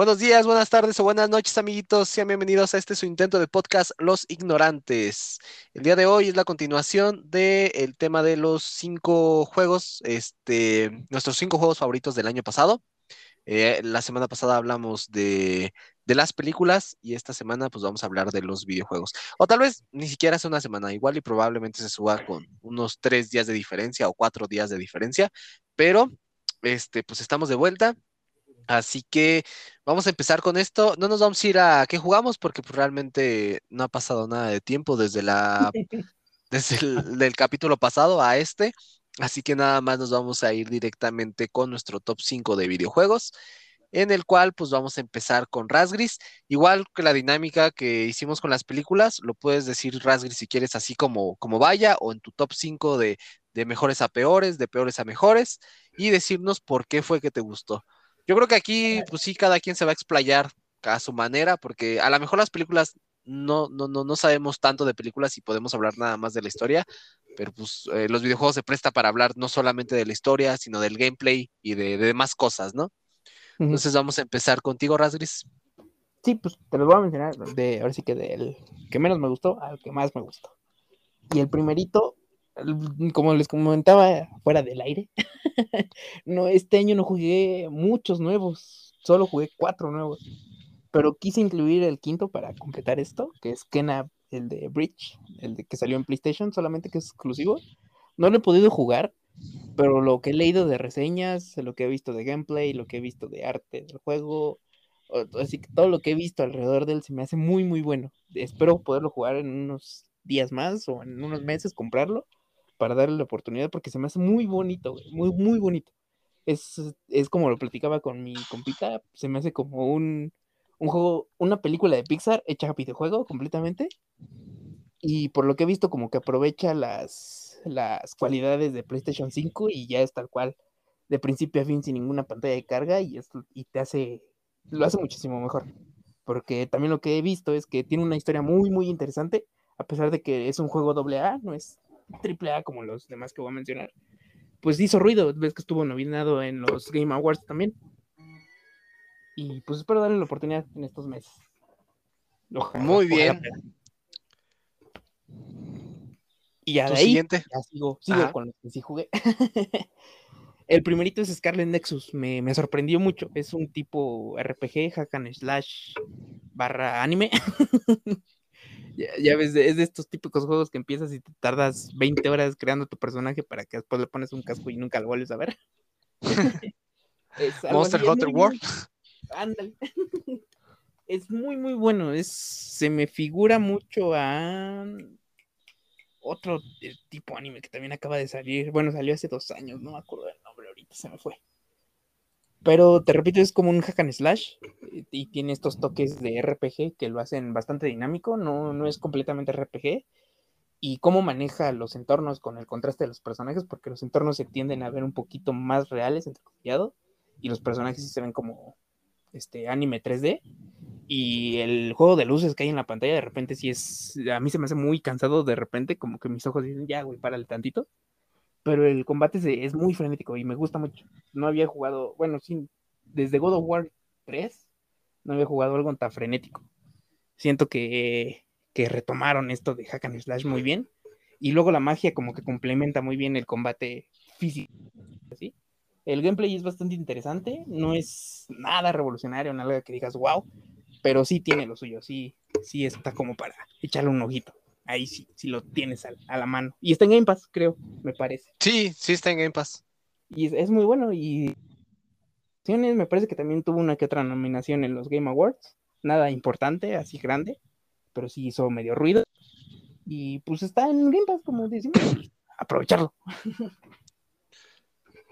Buenos días, buenas tardes o buenas noches, amiguitos. Sean bienvenidos a este su intento de podcast Los Ignorantes. El día de hoy es la continuación del tema de los cinco juegos, este, nuestros cinco juegos favoritos del año pasado. Eh, la semana pasada hablamos de, de, las películas y esta semana pues vamos a hablar de los videojuegos. O tal vez ni siquiera hace una semana, igual y probablemente se suba con unos tres días de diferencia o cuatro días de diferencia, pero este, pues estamos de vuelta. Así que vamos a empezar con esto. No nos vamos a ir a qué jugamos porque pues, realmente no ha pasado nada de tiempo desde la desde el del capítulo pasado a este. Así que nada más nos vamos a ir directamente con nuestro top 5 de videojuegos, en el cual pues vamos a empezar con Rasgris. Igual que la dinámica que hicimos con las películas, lo puedes decir Rasgris si quieres así como, como vaya o en tu top 5 de, de mejores a peores, de peores a mejores y decirnos por qué fue que te gustó. Yo creo que aquí, pues sí, cada quien se va a explayar a su manera, porque a lo mejor las películas no, no, no, no sabemos tanto de películas y podemos hablar nada más de la historia, pero pues eh, los videojuegos se presta para hablar no solamente de la historia, sino del gameplay y de, de demás cosas, ¿no? Entonces vamos a empezar contigo, Rasgris. Sí, pues te los voy a mencionar de ahora sí que del que menos me gustó al que más me gustó. Y el primerito como les comentaba fuera del aire, no, este año no jugué muchos nuevos, solo jugué cuatro nuevos, pero quise incluir el quinto para completar esto, que es Kena, el de Bridge, el de que salió en PlayStation, solamente que es exclusivo. No lo he podido jugar, pero lo que he leído de reseñas, lo que he visto de gameplay, lo que he visto de arte del juego, así que todo lo que he visto alrededor de él se me hace muy, muy bueno. Espero poderlo jugar en unos días más o en unos meses, comprarlo para darle la oportunidad porque se me hace muy bonito, muy, muy bonito. Es, es como lo platicaba con mi compita, se me hace como un, un juego, una película de Pixar hecha videojuego completamente. Y por lo que he visto, como que aprovecha las, las cualidades de PlayStation 5 y ya es tal cual, de principio a fin, sin ninguna pantalla de carga, y, esto, y te hace, lo hace muchísimo mejor. Porque también lo que he visto es que tiene una historia muy, muy interesante, a pesar de que es un juego AA, no es triple A como los demás que voy a mencionar, pues hizo ruido. Ves que estuvo nominado en los Game Awards también. Y pues espero darle la oportunidad en estos meses. Muy bien. Y ya de ahí siguiente? ya sigo, sigo con los que sí jugué. El primerito es Scarlet Nexus, me, me, sorprendió mucho. Es un tipo RPG, hack and slash barra anime. Ya, ves, es de estos típicos juegos que empiezas y te tardas 20 horas creando tu personaje para que después le pones un casco y nunca lo vuelves a ver. Monster Hunter World. Ándale. es muy, muy bueno. Es, se me figura mucho a otro eh, tipo de anime que también acaba de salir. Bueno, salió hace dos años, no me acuerdo del nombre ahorita, se me fue. Pero te repito, es como un hack and slash y tiene estos toques de RPG que lo hacen bastante dinámico, no, no es completamente RPG. Y cómo maneja los entornos con el contraste de los personajes, porque los entornos se tienden a ver un poquito más reales, entrecomillado, y los personajes sí se ven como este anime 3D. Y el juego de luces que hay en la pantalla, de repente sí es. A mí se me hace muy cansado, de repente, como que mis ojos dicen, ya, güey, párale tantito pero el combate es, muy frenético y me gusta mucho. No había jugado, bueno, desde God of War 3 no había jugado algo tan frenético. Siento que, que retomaron esto de Hack and Slash muy bien. Y luego la magia como que complementa muy bien el combate físico. El gameplay es bastante interesante, no es nada revolucionario, nada que digas wow, pero sí tiene lo suyo, sí, sí está como para echarle un ojito ahí sí, sí lo tienes a, la mano. Y está en Game Pass, creo, me parece. Sí, sí está en Game Pass. Y es, muy bueno y me parece que también tuvo una que otra nominación en los Game Awards. Nada importante, así grande, pero sí hizo medio ruido. Y pues está en Game Pass, como decimos, aprovecharlo.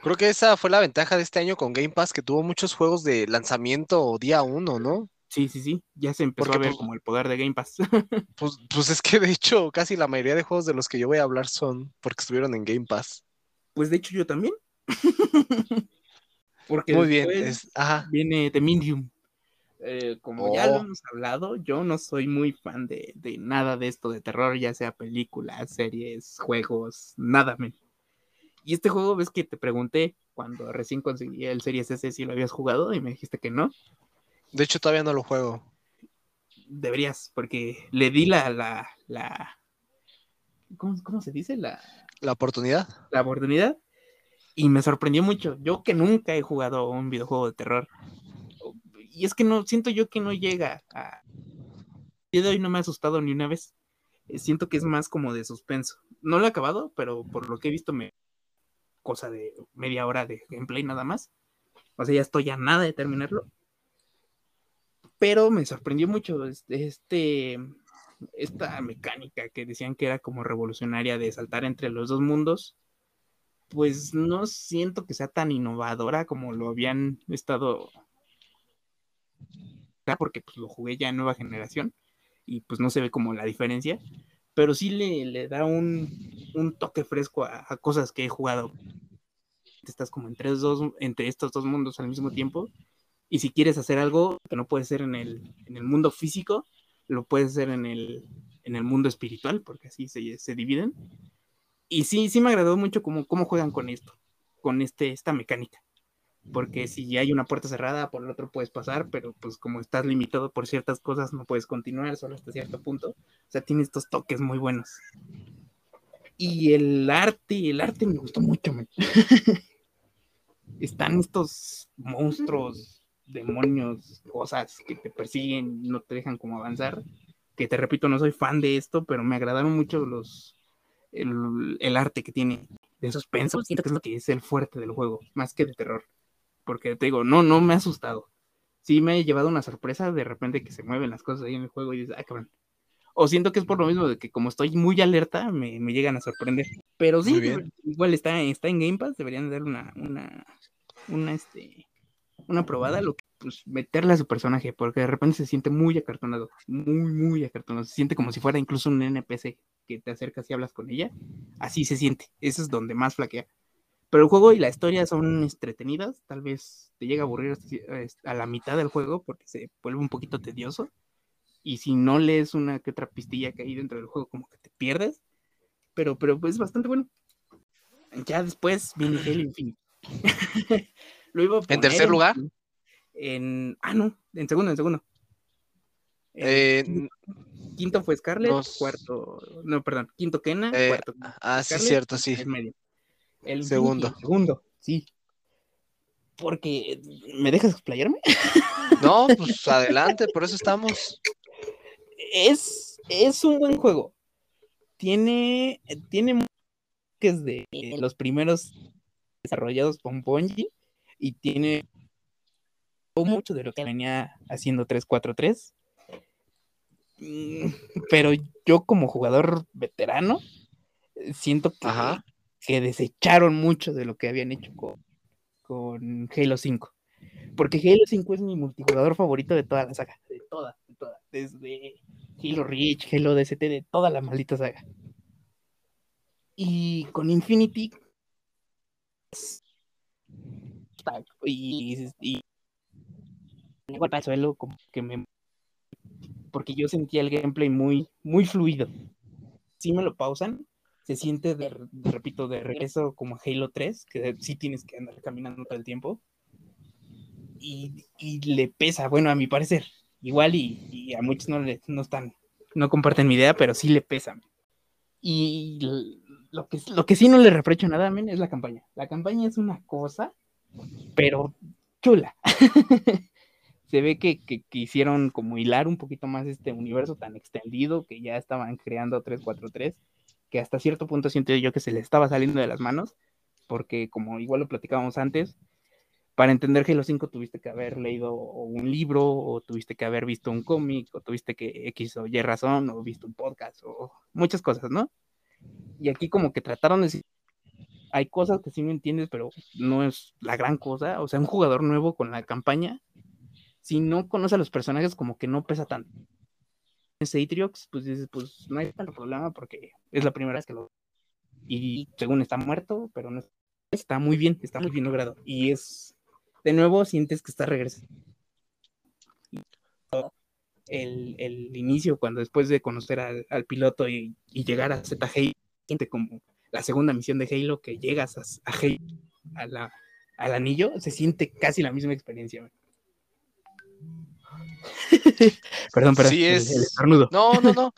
Creo que esa fue la ventaja de este año con Game Pass, que tuvo muchos juegos de lanzamiento día uno, ¿no? Sí, sí, sí, ya se empezó a ver pues como el poder de Game Pass. Pues, pues es que de hecho casi la mayoría de juegos de los que yo voy a hablar son porque estuvieron en Game Pass. Pues de hecho yo también. porque Muy bien, viene The Medium. Eh, como ya lo oh. hemos hablado, yo no soy muy fan de, nada de esto de terror, ya sea películas, series, juegos, nada. Y este juego, ves que te pregunté cuando recién conseguí el Series S si lo habías jugado y me dijiste que no. De hecho, todavía no lo juego. Deberías, porque le di la, la, la, ¿cómo, cómo se dice? La, ¿La oportunidad? la oportunidad y me sorprendió mucho. Yo que nunca he jugado un videojuego de terror. Y es que no, siento yo que no llega a... El día de hoy no me ha asustado ni una vez. Eh, Siento que es más como de suspenso. No lo he acabado, pero por lo que he visto me... Cosa de media hora de gameplay nada más. O sea, ya estoy a nada de terminarlo. Pero me sorprendió mucho este, esta mecánica que decían que era como revolucionaria de saltar entre los dos mundos pues no siento que sea tan innovadora como lo habían estado porque pues lo jugué ya en nueva generación y pues no se ve como la diferencia, pero sí le, le da un, un, toque fresco a, a, cosas que he jugado. Estás como entre, dos, entre estos dos mundos al mismo tiempo y si quieres hacer algo que no puede ser en el, en el mundo físico, lo puedes hacer en el, en el mundo espiritual, porque así se, se dividen y sí, sí me agradó mucho cómo, cómo juegan con esto, con este, esta mecánica. Porque si hay una puerta cerrada, por el otro puedes pasar, pero pues como estás limitado por ciertas cosas, no puedes continuar solo hasta cierto punto. O sea, tiene estos toques muy buenos. Y el arte, el arte me gustó mucho. Man. Están estos monstruos, demonios, cosas que te persiguen, no te dejan como avanzar. Que te repito, no soy fan de esto, pero me agradaron mucho los, el, el, arte que tiene de suspenso, siento que es lo que es el fuerte del juego, más que de terror. Porque te digo, no, no me ha asustado. Sí me ha llevado una sorpresa de repente que se mueven las cosas ahí en el juego y dices, ah, cabrón. O siento que es por lo mismo de que como estoy muy alerta, me, me llegan a sorprender. Pero sí, igual está, está en Game Pass, deberían darle una, una, una, este, una probada, lo que, pues, meterle a su personaje, porque de repente se siente muy acartonado, muy, muy acartonado. Se siente como si fuera incluso un NPC que te acercas y hablas con ella. Así se siente. Eso es donde más flaquea. Pero el juego y la historia son entretenidas. Tal vez te llega a aburrir a la mitad del juego porque se vuelve un poquito tedioso. Y si no lees una que otra pistilla que hay dentro del juego, como que te pierdes. Pero, pero pues, es bastante bueno. Ya después viene Halo Infinite. Lo iba ¿En tercer lugar? En, ah, no, en segundo, en segundo. Eh, quinto fue Scarlett, nos... cuarto, no, perdón, quinto Kena, eh, cuarto. Ah, Scarlett, sí, cierto, sí. Medio. El segundo. segundo, sí. Porque, ¿me dejas explayarme? No, pues adelante, por eso estamos. Es, es un buen juego. Tiene, tiene que es de los primeros desarrollados por Bungie y tiene mucho de lo que venía haciendo 343. Mm, pero yo como jugador veterano siento que, Ajá. que desecharon mucho de lo que habían hecho con, con, Halo 5. Porque Halo 5 es mi multijugador favorito de toda la saga. De toda, de toda. Desde Halo Reach, Halo DST, de toda la maldita saga. Y con Infinity y, y golpe al suelo como que me porque yo sentía el gameplay muy muy fluido. Si me lo pausan se siente de, de, repito de regreso como Halo 3 que sí tienes que andar caminando todo el tiempo. Y, y le pesa bueno a mi parecer igual y, y a muchos no le no están no comparten mi idea pero sí le pesa. Y lo que, lo que sí no le reprocho nada men, es la campaña. La campaña es una cosa pero chula. Se ve que, que, quisieron como hilar un poquito más este universo tan extendido que ya estaban creando 343, que hasta cierto punto siento yo que se le estaba saliendo de las manos, porque como igual lo platicábamos antes, para entender Halo 5 tuviste que haber leído un libro, o tuviste que haber visto un cómic, o tuviste que X o Y razón, o visto un podcast, o muchas cosas, ¿no? Y aquí como que trataron de hay cosas que sí no entiendes, pero no es la gran cosa. O sea, un jugador nuevo con la campaña, si no conoce a los personajes, como que no pesa tanto. Ese Atriox, pues dices, pues no hay tanto problema porque es la primera vez que lo. Y según está muerto, pero no está muy bien, está muy bien logrado. Y es, de nuevo, sientes que está regresando. El, el inicio, cuando después de conocer al, al piloto y, y, llegar a ZG, siente como la segunda misión de Halo, que llegas a, a Halo, a la, al anillo, se siente casi la misma experiencia. perdón, pero Sí, es- el. No, no, no.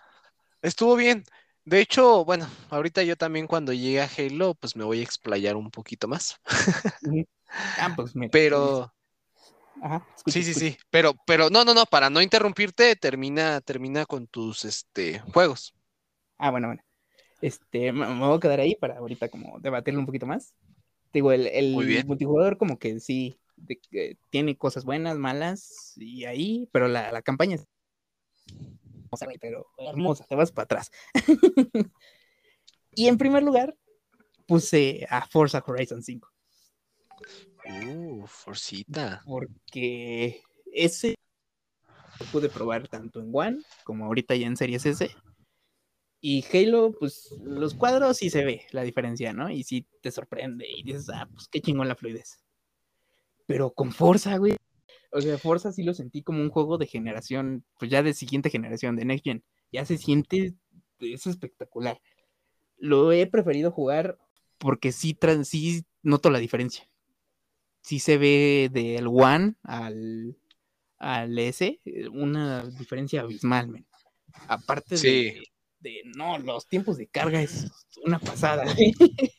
Estuvo bien. De hecho, bueno, ahorita yo también cuando llegue a Halo, pues me voy a explayar un poquito más. Ah, pues mira. Pero, Ajá, escucha, sí, sí, escucha. sí. Pero, pero, no, no, no, para no interrumpirte, termina, termina con tus este juegos. Ah, bueno, bueno. Este, me, me voy a quedar ahí para ahorita como debatirlo un poquito más. Digo, el, el multijugador como que sí de que tiene cosas buenas, malas y ahí, pero la, la campaña es hermosa, pero hermosa, te vas para atrás. y en primer lugar puse a Forza Horizon 5 Uh, Forcita. porque ese lo pude probar tanto en One como ahorita ya en Series S. Y Halo, pues los cuadros sí se ve la diferencia, ¿no? Y sí te sorprende y dices, ah, pues qué chingón la fluidez. Pero con Forza, güey. O sea, Forza sí lo sentí como un juego de generación, pues ya de siguiente generación, de Next Gen. Ya se siente, es espectacular. Lo he preferido jugar porque sí, tran- sí noto la diferencia. Sí se ve del One al, al S eh, una diferencia abismal, men. Aparte de, de- no, los tiempos de carga es una pasada.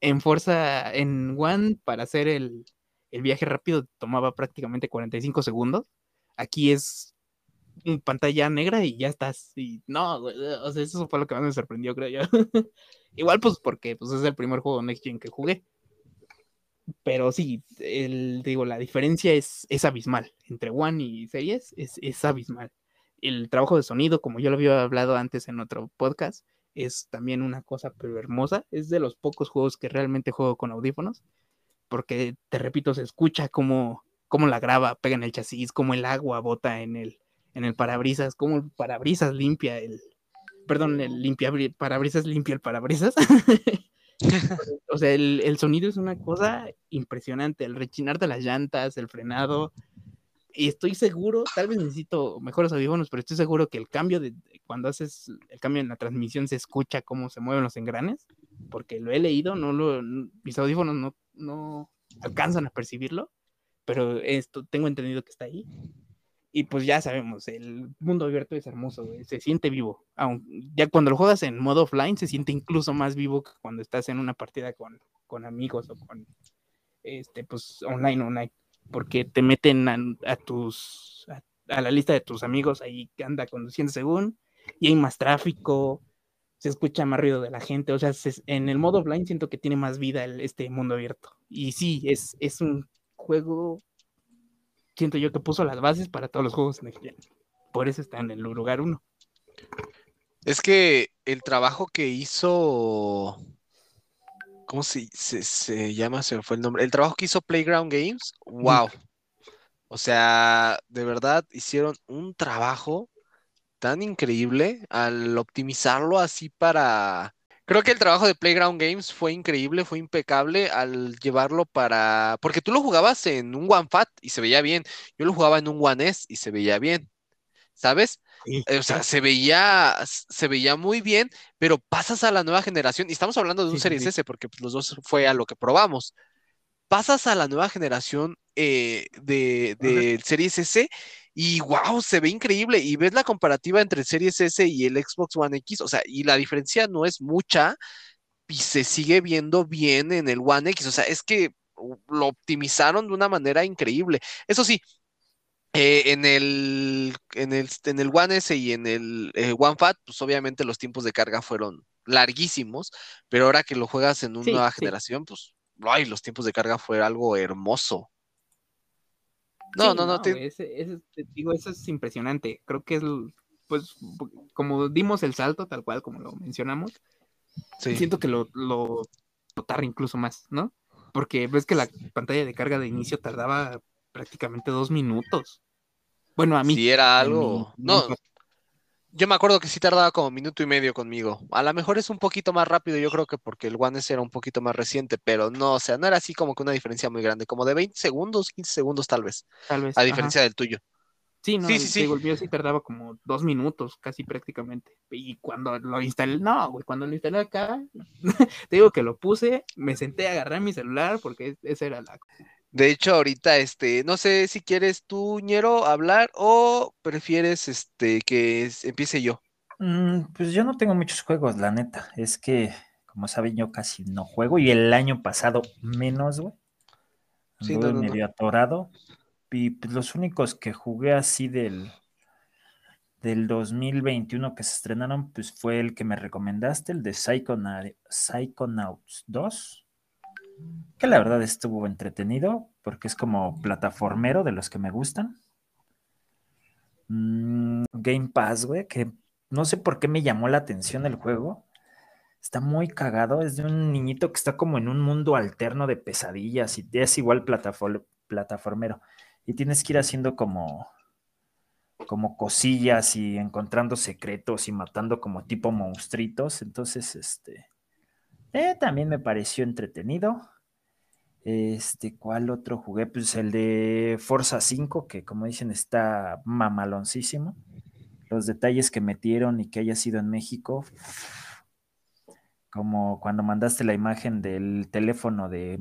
en Forza, en One, para hacer el, el viaje rápido tomaba prácticamente 45 segundos. Aquí es un pantalla negra y ya estás. Y no, o sea, eso fue lo que más me sorprendió, creo yo. Igual, pues, porque pues, es el primer juego Next Gen que jugué. Pero sí, el, digo, la diferencia es, es abismal. Entre One y Series es, es abismal. El trabajo de sonido, como yo lo había hablado antes en otro podcast, es también una cosa pero hermosa. Es de los pocos juegos que realmente juego con audífonos. Porque, te repito, se escucha cómo, cómo la grava pega en el chasis, cómo el agua bota en el, en el parabrisas, cómo el parabrisas limpia el. Perdón, el limpia parabrisas limpia el parabrisas. o sea, el, el sonido es una cosa impresionante. El rechinar de las llantas, el frenado. Y estoy seguro, tal vez necesito mejores audífonos, pero estoy seguro que el cambio de cuando haces el cambio en la transmisión se escucha cómo se mueven los engranes, porque lo he leído, no lo, mis audífonos no, no alcanzan a percibirlo, pero esto tengo entendido que está ahí. Y pues ya sabemos, el mundo abierto es hermoso, güey, se siente vivo. Aun, ya cuando lo juegas en modo offline se siente incluso más vivo que cuando estás en una partida con, con amigos o con este pues online online porque te meten a, tus a, la lista de tus amigos ahí que anda conduciendo según y hay más tráfico se escucha más ruido de la gente o sea se- en el modo offline siento que tiene más vida este mundo abierto y sí es, es un juego siento yo que puso las bases para todos los juegos Next Gen. por eso está en el lugar uno Es que el trabajo que hizo. ¿Cómo se, se, se llama? Se me fue el nombre. El trabajo que hizo Playground Games. ¡Wow! O sea, de verdad hicieron un trabajo tan increíble al optimizarlo así para. Creo que el trabajo de Playground Games fue increíble, fue impecable al llevarlo para. Porque tú lo jugabas en un One Fat y se veía bien. Yo lo jugaba en un One S y se veía bien. ¿Sabes? Sí, Eh, O sea, se veía, se veía muy bien, pero pasas a la nueva generación, y estamos hablando de un Sí, Series sí. S, porque pues, los dos fue a lo que probamos. Pasas a la nueva generación eh, de, del Series S y wow, se ve increíble. Y ves la comparativa entre el Series S y el Xbox One X, o sea, y la diferencia no es mucha y se sigue viendo bien en el One X. O sea, es que uh, lo optimizaron de una manera increíble. Eso sí, eh, en el, en el, en el One S y en el eh, One Fat, pues obviamente los tiempos de carga fueron larguísimos, pero ahora que lo juegas en una Sí, nueva sí. generación, pues, ay, los tiempos de carga fue algo hermoso. No, Sí, no, no, te- güey, ese- ese- te digo, eso es impresionante. Creo que es, pues, como dimos el salto, tal cual como lo mencionamos, siento que lo, lo notar incluso más, ¿no? Porque ves que la pantalla de carga de inicio tardaba prácticamente dos minutos. Bueno, a mí. Sí, era algo. No, yo me acuerdo que sí tardaba como minuto y medio conmigo. A lo mejor es un poquito más rápido, yo creo que porque el One S era un poquito más reciente, pero no, o sea, no era así como que una diferencia muy grande, como de 20 segundos, 15 segundos tal vez, tal vez. a ajá. diferencia del tuyo. Sí, no, Sí, sí, sí. mío sí tardaba como dos minutos, casi prácticamente. Y cuando lo instalé, no, güey, cuando lo instalé acá, te digo que lo puse, me senté, agarré mi celular, porque esa era la, De hecho, ahorita, este, no sé si quieres tú, Ñero, hablar o prefieres, este, que es- empiece yo. Mm, pues yo no tengo muchos juegos, la neta. Es que, como saben, yo casi no juego y el año pasado menos, güey. Sí, no, no, no. medio atorado. Y pues, los únicos que jugué así del, del 2021 que se estrenaron, pues fue el que me recomendaste, el de Psychona- Psychonauts 2. Que la verdad estuvo entretenido porque es como plataformero de los que me gustan. Mm, Game Pass, güey, que no sé por qué me llamó la atención el juego. Está muy cagado, es de un niñito que está como en un mundo alterno de pesadillas y es igual platafor- plataformero. Y tienes que ir haciendo como, como cosillas y encontrando secretos y matando como tipo monstruitos. Entonces, este, eh, también me pareció entretenido. Este, ¿cuál otro jugué? Pues el de Forza 5, que como dicen está mamaloncísimo. Los detalles que metieron y que haya sido en México. Como cuando mandaste la imagen del teléfono de,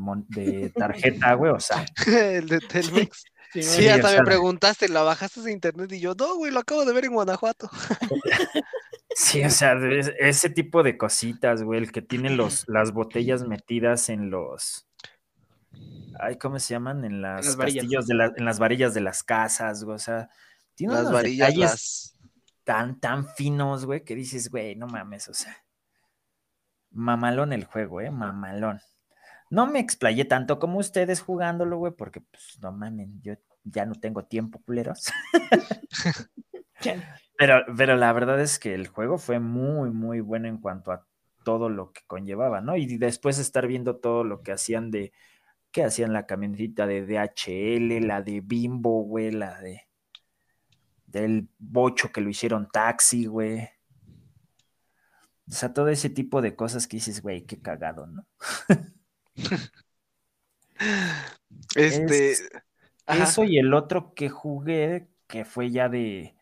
tarjeta, güey, o sea, El de Telmex. Sí, Sí, Sí, hasta me preguntaste, ¿la bajaste de internet? Y yo, no, güey, lo acabo de ver en Guanajuato. sí, o sea, ese tipo de cositas, güey, el que tiene los, las botellas metidas en los, ay, ¿cómo se llaman? En las, las varillas. castillos de la- en las varillas de las casas, güey, o sea, tiene Las unos varillas, detalles las... tan, tan finos, güey, que dices, güey, no mames, o sea, mamalón el juego, eh, mamalón. No me explayé tanto como ustedes jugándolo, güey, porque, pues, no mamen, yo ya no tengo tiempo, culeros. Pero, pero la verdad es que el juego fue muy, muy bueno en cuanto a todo lo que conllevaba, ¿no? Y después estar viendo todo lo que hacían de, que hacían la camionetita de DHL, la de Bimbo, güey, la de, del bocho que lo hicieron taxi, güey. O sea, todo ese tipo de cosas que dices, güey, qué cagado, ¿no? Este... Es-. Eso y el otro que jugué, que fue ya de,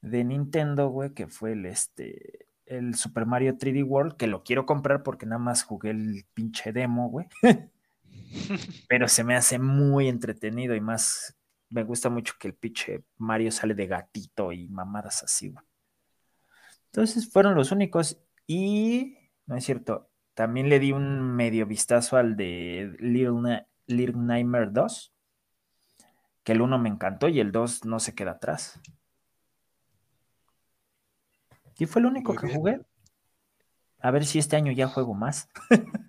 de Nintendo, güey, que fue el este el Super Mario 3D World, que lo quiero comprar porque nada más jugué el pinche demo, güey. Pero se me hace muy entretenido y más me gusta mucho que el pinche Mario sale de gatito y mamadas así, güey. Entonces fueron los únicos y no es cierto, también le di un medio vistazo al de Little, Na- Little Nightmare 2 que el 1 me encantó y el 2 no se queda atrás. Y fue el único Muy que bien. jugué. A ver si este año ya juego más.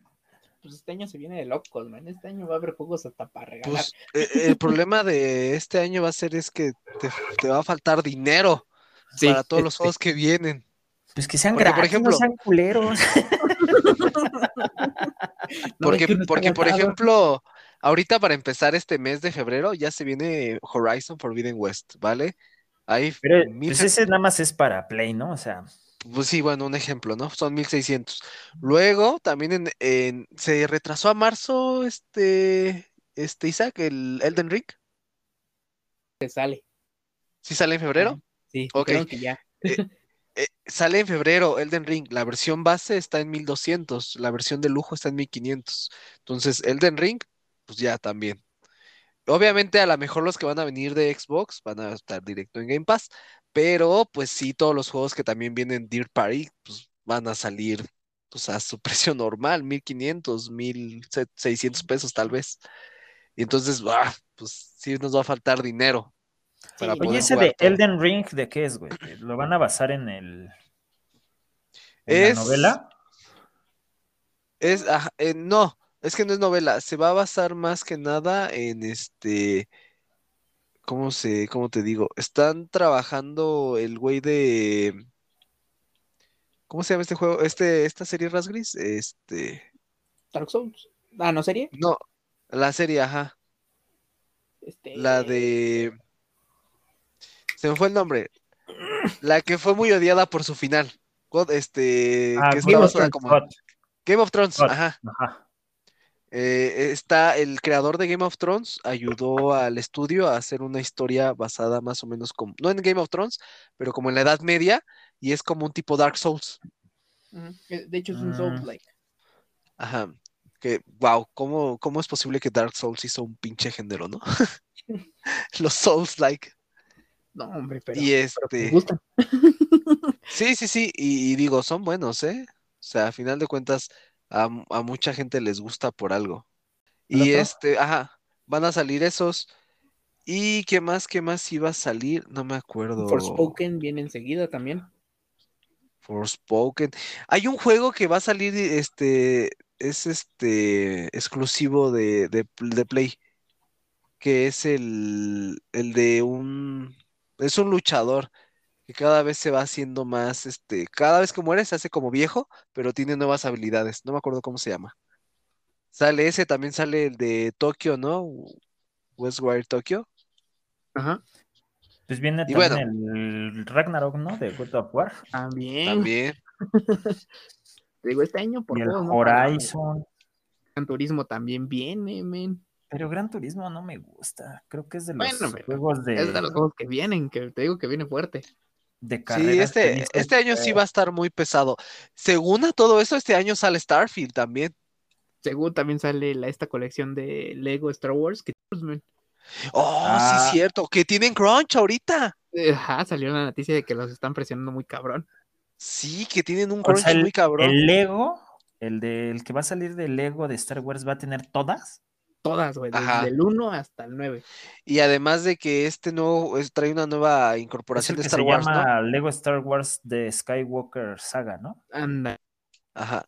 Pues este año se viene de locos, man. Este año va a haber juegos hasta para regalar. Pues eh, el problema de este año va a ser es que te, te va a faltar dinero Sí, para todos los este, juegos que vienen. Pues que sean Porque, por gratis, ejemplo- no sean culeros. Porque, no porque por ejemplo, ahorita para empezar este mes de febrero ya se viene Horizon Forbidden West, ¿vale? Hay Pero mil pues se- ese nada más es para Play, ¿no? O sea, Pues sí, bueno, un ejemplo, ¿no? Son 1600. Luego, también en, en- se retrasó a marzo este, este Isaac, el Elden Ring. Se sale. ¿Sí sale en febrero? Sí, Ok. dijeron que ya. Eh, sale en febrero Elden Ring. La versión base está en 1200, la versión de lujo está en 1500. Entonces, Elden Ring, pues ya también. Obviamente, a lo mejor los que van a venir de Xbox van a estar directo en Game Pass, pero pues sí, todos los juegos que también vienen Dear Party, pues van a salir pues, a su precio normal, 1500, 1600 pesos tal vez. Y entonces, ah, pues sí nos va a faltar dinero para Sí, poder oye, ese de todo. Elden Ring, ¿de qué es, güey? ¿Lo van a basar en el. en la Es- novela? Es, eh, no, es que no es novela, se va a basar más que nada en este, ¿cómo se, cómo te digo? Están trabajando el güey de, ¿cómo se llama este juego? Este, esta serie Rasgris, este, Dark Souls. Ah, ¿no serie? no, la serie, ajá, Este... la de, se me fue el nombre, la que fue muy odiada por su final, God- este, Ah, que Game estaba of Thrones, como God, Game of Thrones, God, ajá. ajá. Eh, está el creador de Game of Thrones, ayudó al estudio a hacer una historia basada más o menos como, no en Game of Thrones, pero como en la Edad Media, y es como un tipo Dark Souls. De hecho, es un Mm. Souls like. Ajá. Que, wow, ¿cómo, ¿cómo es posible que Dark Souls hizo un pinche género, no? Los Souls-like. No, hombre, pero, Y pero me este, gustan. sí, sí, sí, y, y digo, son buenos, ¿eh? O sea, a final de cuentas, a, mucha gente les gusta por algo. ¿El Y otro? este, ajá, van a salir esos. ¿Y qué más, qué más iba a salir? No me acuerdo. Forspoken viene enseguida también. Forspoken. Hay un juego que va a salir, este, es este, exclusivo de, de, de Play, que es el, el de un, es un luchador que cada vez se va haciendo más, este, cada vez que muere se hace como viejo, pero tiene nuevas habilidades. No me acuerdo cómo se llama. Sale ese, también sale el de Tokio, ¿no? Westwire Tokyo. Ajá. Pues viene Y también el Ragnarok, ¿no? De God of War. También. También. Te digo, este año por Y el. Para- Horizon. Gran Turismo también viene, men. Pero Gran Turismo no me gusta. Creo que es de los Bueno, juegos de, Es de los juegos que vienen, que te digo que viene fuerte. De Sí, carreras que este, este año sí eh, va a estar muy pesado. Según a todo eso, este año sale Starfield también. Según también sale la, esta colección de Lego Star Wars, que pues, Oh, Ah. sí, cierto, que tienen crunch ahorita. ajá, salió la noticia de que los están presionando muy cabrón. Sí, que tienen un O crunch sea, el, muy cabrón. el Lego, el del que va a salir del Lego de Star Wars, va a tener todas. Todas, güey, desde el 1 hasta el 9. Y además de que este nuevo es- trae una nueva Es incorporación el de que Star se Wars, ¿no? llama Lego Star Wars de Skywalker Saga, ¿no? Anda. Ajá.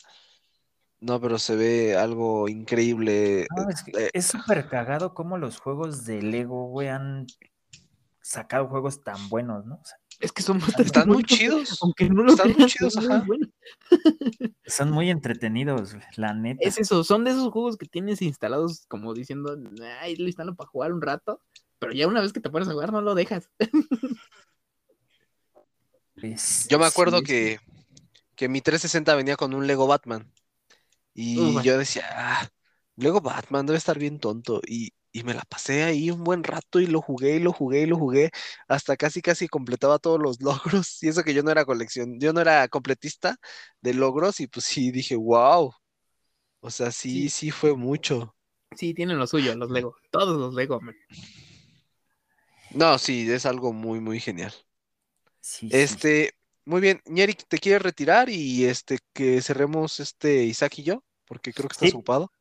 No, pero se ve algo increíble. No, es, que eh, es súper cagado cómo los juegos de Lego, güey, han sacado juegos tan buenos, ¿no? O sea, Es que son Están muy buenos, chidos. Aunque no lo Están muy chidos, son muy ajá. buenos. son muy entretenidos, la neta. Es eso, son de esos juegos que tienes instalados como diciendo, ay, lo instalo para jugar un rato, pero ya una vez que te pones a jugar no lo dejas. Es- Yo me acuerdo sí, que, que mi 360 venía con un Lego Batman. Y Uh, yo decía, ah, Lego Batman debe estar bien tonto. Y, y me la pasé ahí un buen rato y lo jugué y lo jugué y lo jugué. Hasta casi casi completaba todos los logros. Y eso que yo no era colección, yo no era completista de logros. Y pues sí dije, wow. O sea, sí, Sí. sí fue mucho. Sí, tienen lo suyo, los Lego. Todos los Lego, man. No, sí, es algo muy, muy genial. sí, sí. Este, muy bien, Ñerick, ¿te quieres retirar? Y este, que cerremos este Isaac y yo, porque creo que estás Sí. ocupado.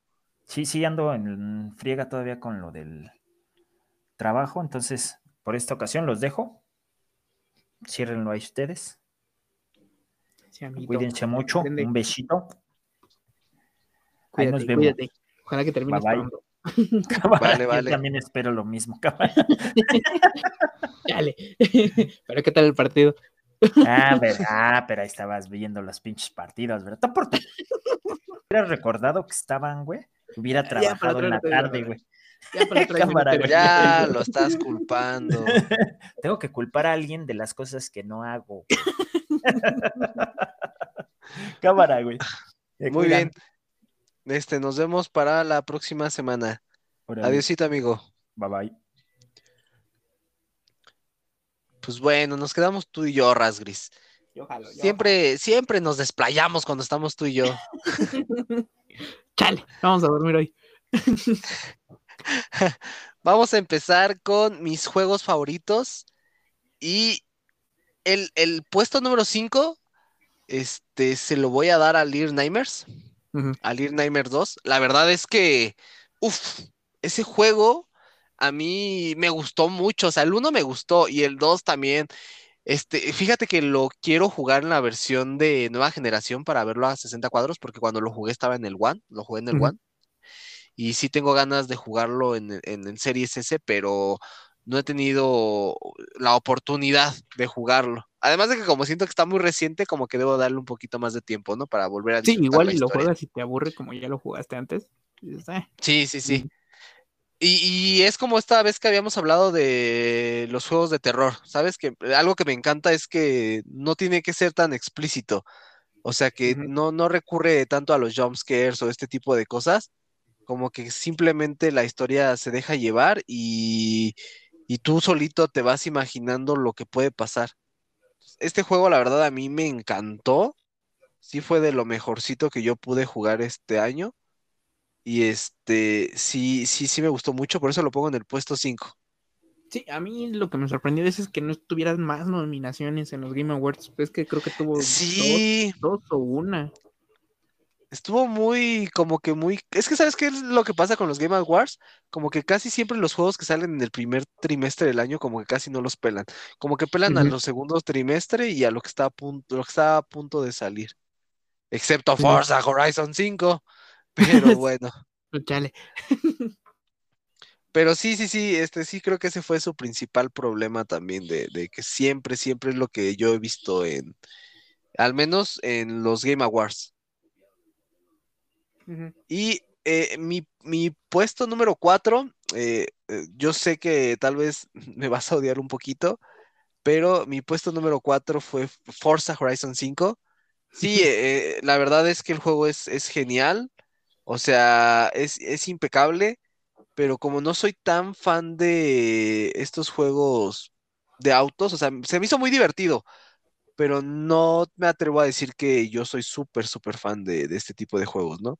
Sí, sí, ando en friega todavía con lo del trabajo, entonces por esta ocasión los dejo. Ciérrenlo ahí ustedes. Sí. Cuídense mucho. Un besito. Ahí nos vemos. cuídate. Ojalá que bye. pronto. Vale, Yo vale. también espero lo mismo. cámara. Dale. pero ¿qué tal el partido? ah, ver- ah, pero ahí estabas viendo los pinches partidos, ¿verdad? Tu- Hubieras recordado que estaban, güey. Hubiera trabajado en la tarde, güey. Ya. Ya lo estás culpando. Tengo que culpar a alguien de las cosas que no hago. Cámara, güey. Muy cuidan. bien. Este, nos vemos para la próxima semana. Adiósito, amigo. Bye bye. Pues bueno, nos quedamos tú y yo, Rasgris. Yo jalo, yo Siempre, siempre nos desplayamos cuando estamos tú y yo. Chale, vamos a dormir hoy. Vamos a empezar con mis juegos favoritos. Y el, el puesto número 5, este, se lo voy a dar a Lear Nightmares. Ujú. a Lear Nightmares 2. La verdad es que, uff, ese juego a mí me gustó mucho. O sea, el 1 me gustó y el 2 también. Este, fíjate que lo quiero jugar en la versión de nueva generación para verlo a 60 cuadros, porque cuando lo jugué estaba en el One, lo jugué en el. One. Y sí tengo ganas de jugarlo en, en, en Series S, pero no he tenido la oportunidad de jugarlo. Además de que como siento que está muy reciente, como que debo darle un poquito más de tiempo, ¿no? Para volver a Sí, igual y lo juegas y te aburre como ya lo jugaste antes. "Eh". Sí, sí, sí. Y, y es como esta vez que habíamos hablado de los juegos de terror, ¿sabes? Que algo que me encanta es que no tiene que ser tan explícito. O sea, que no, no recurre tanto a los jump scares o este tipo de cosas, como que simplemente la historia se deja llevar y, y tú solito te vas imaginando lo que puede pasar. Este juego, la verdad, a mí me encantó. Sí fue de lo mejorcito que yo pude jugar este año. Y este, sí, sí, sí me gustó mucho, por eso lo pongo en el puesto 5. Sí, a mí lo que me sorprendió es que no tuvieras más nominaciones en los Game Awards. Es que creo que tuvo sí. dos, o una. Estuvo muy, como que muy. Es que, ¿sabes qué es lo que pasa con los Game Awards? Como que casi siempre los juegos que salen en el primer trimestre del año, como que casi no los pelan. Como que pelan a los segundos trimestre y a lo que está a punto, lo que está a punto de salir. Excepto Forza Horizon 5. Pero bueno. Chale. Pero sí, sí, sí, este sí creo que ese fue su principal problema también, de, que siempre, siempre es lo que yo he visto en, al menos en los Game Awards. Y eh, mi, puesto número cuatro, eh, eh, yo sé que tal vez me vas a odiar un poquito, pero mi puesto número cuatro fue Forza Horizon 5. Sí, la verdad es que el juego es, es genial, o sea, es, es impecable pero como no soy tan fan de estos juegos de autos, o sea, se me hizo muy divertido, pero no me atrevo a decir que yo soy súper, súper fan de, este tipo de juegos, ¿no?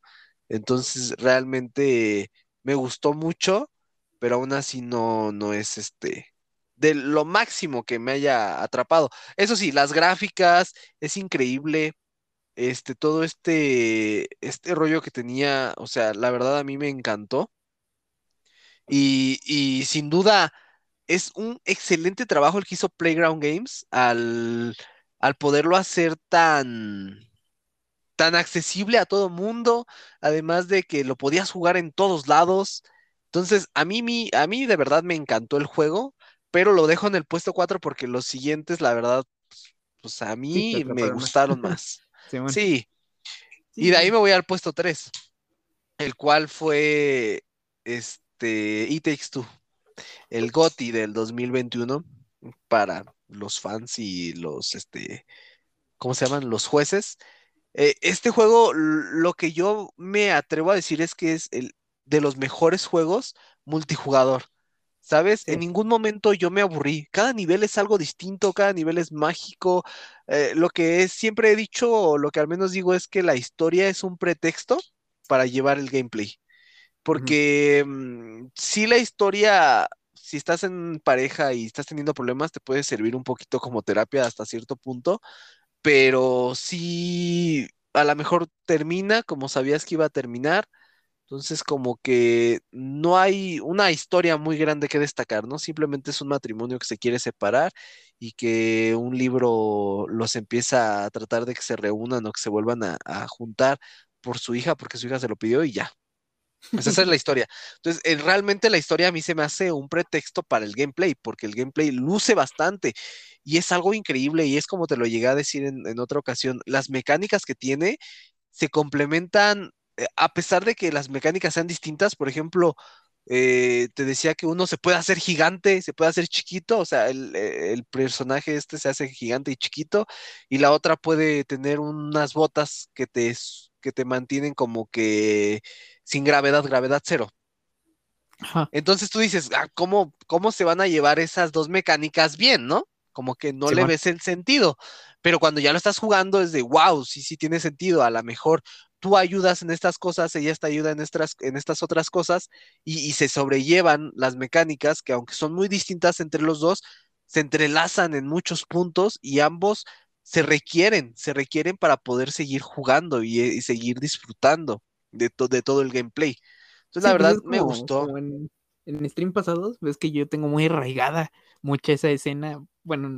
Entonces, realmente me gustó mucho, pero aún así no, no es este de lo máximo que me haya atrapado. Eso sí, las gráficas, es increíble. Este, todo este, este rollo que tenía, o sea, la verdad a mí me encantó. Y, sin duda es un excelente trabajo el que hizo Playground Games al, poderlo hacer tan, tan accesible a todo mundo, además de que lo podías jugar en todos lados. Entonces, a mí, a mí de verdad me encantó el juego, pero lo dejo en el puesto 4 porque los siguientes, la verdad, pues a mí me gustaron más. Sí, Y de ahí me voy al puesto 3, el cual fue este este, It Takes Two, el GOTI del 2021 para los fans y los, este, ¿cómo se llaman? Los jueces. Eh, este juego, lo que yo me atrevo a decir es que es el de los mejores juegos multijugador. ¿Sabes? En ningún momento yo me aburrí. Cada nivel es algo distinto, cada nivel es mágico. Eh, lo que es, siempre he dicho, o lo que al menos digo, es que la historia es un pretexto para llevar el gameplay. Porque mm, si la historia, si estás en pareja y estás teniendo problemas, te puede servir un poquito como terapia hasta cierto punto, pero si a lo mejor termina como sabías que iba a terminar, entonces como que no hay una historia muy grande que destacar, ¿no? Simplemente es un matrimonio que se quiere separar y que un libro los empieza a tratar de que se reúnan o que se vuelvan a, juntar por su hija, porque su hija se lo pidió y ya, pues esa es la historia. Entonces, eh, realmente la historia a mí se me hace un pretexto para el gameplay, porque el gameplay luce bastante y es algo increíble y es como te lo llegué a decir en, otra ocasión, las mecánicas que tiene se complementan, a pesar de que las mecánicas sean distintas, por ejemplo, eh, te decía que uno se puede hacer gigante, se puede hacer chiquito, o sea, el, el, personaje este se hace gigante y chiquito, y la otra puede tener unas botas que te, que te mantienen como que sin gravedad, gravedad cero. Entonces tú dices, ah, ¿cómo, ¿cómo se van a llevar esas dos mecánicas bien, no? Como que no le ves el sentido. Pero cuando ya lo estás jugando es de, wow, sí, sí tiene sentido. A lo mejor tú ayudas en estas cosas, ella te ayuda en estas, en estas otras cosas y, y se sobrellevan las mecánicas que aunque son muy distintas entre los dos, se entrelazan en muchos puntos y ambos se requieren, se requieren para poder seguir jugando y seguir disfrutando de, de todo el gameplay. Entonces, la pues, verdad, me gustó. en, en, stream pasados, ves que yo tengo muy arraigada mucha esa escena. Bueno,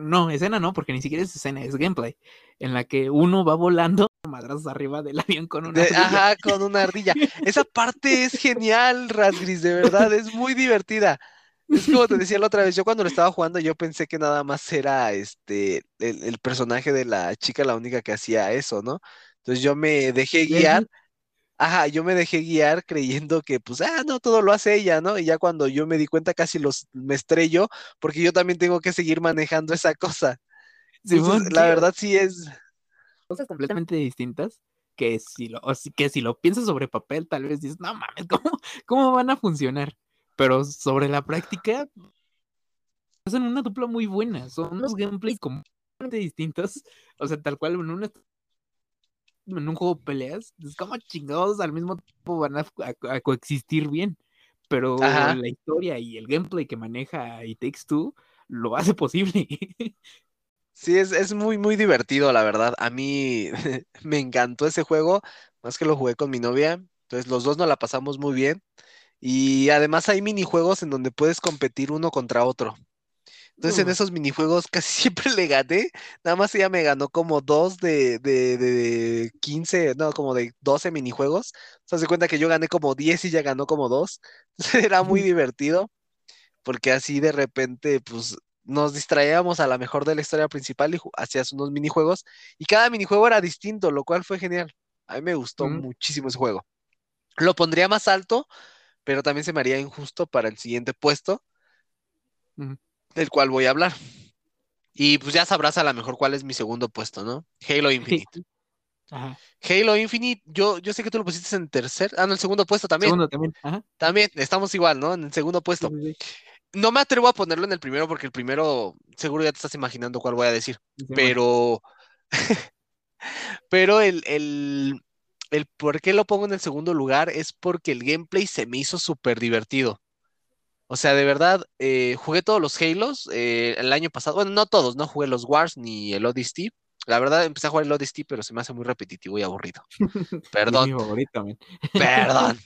no, escena no, porque ni siquiera es escena, es gameplay. En la que uno va volando madrazos arriba del avión con una ardilla. Ajá, con una ardilla. Esa parte es genial, Rasgris, de verdad, es muy divertida. Es como te decía la otra vez, yo cuando lo estaba jugando, yo pensé que nada más era este el, el personaje de la chica la única que hacía eso, ¿no? Entonces yo me dejé guiar Ajá, yo me dejé guiar creyendo que, pues, ah, no, todo lo hace ella, ¿no? Y ya cuando yo me di cuenta casi los me estrello, porque yo también tengo que seguir manejando esa cosa. la verdad sí es. Cosas completamente distintas que si lo, que si lo piensas sobre papel, tal vez dices, no mames, ¿cómo, cómo van a funcionar? Pero sobre la práctica, hacen una dupla muy buena. Son unos gameplays completamente distintos. O sea, tal cual en una en un juego de peleas, es como chingados al mismo tiempo van a, a- a coexistir bien. Pero Ajá. la historia y el gameplay que maneja It Takes Two lo hace posible. Sí, es, es muy, muy divertido, la verdad. A mí me encantó ese juego, más que lo jugué con mi novia. Entonces los dos nos la pasamos muy bien. Y además hay minijuegos en donde puedes competir uno contra otro. Entonces en Uf. esos minijuegos casi siempre le gané. Nada más ella me ganó como dos de, de, de 15, no, como de 12 minijuegos. Se hace cuenta que yo gané como 10 y ella ganó como dos. Entonces era muy divertido porque así de repente, pues nos distraíamos a la mejor de la historia principal y hacías unos minijuegos y cada minijuego era distinto, lo cual fue genial. A mí me gustó Mm. muchísimo ese juego. Lo pondría más alto, pero también se me haría injusto para el siguiente puesto, del cual voy a hablar. Y pues ya sabrás a lo mejor cuál es mi segundo puesto, ¿no? Halo Infinite. Ajá. Halo Infinite, yo, yo sé que tú lo pusiste en tercer, ah, no, el segundo puesto también. Segundo también. Ajá. También, estamos igual, ¿no? En el segundo puesto. sí, sí. No me atrevo a ponerlo en el primero porque el primero seguro ya te estás imaginando cuál voy a decir, Sí, pero pero el, el, el por qué lo pongo en el segundo lugar es porque el gameplay se me hizo súper divertido. O sea, de verdad, eh, jugué todos los Halos eh, el año pasado. Bueno, no todos, no jugué los Wars ni el Odyssey. La verdad, empecé a jugar el Odyssey, pero se me hace muy repetitivo y aburrido. Perdón, mi favorito, perdón.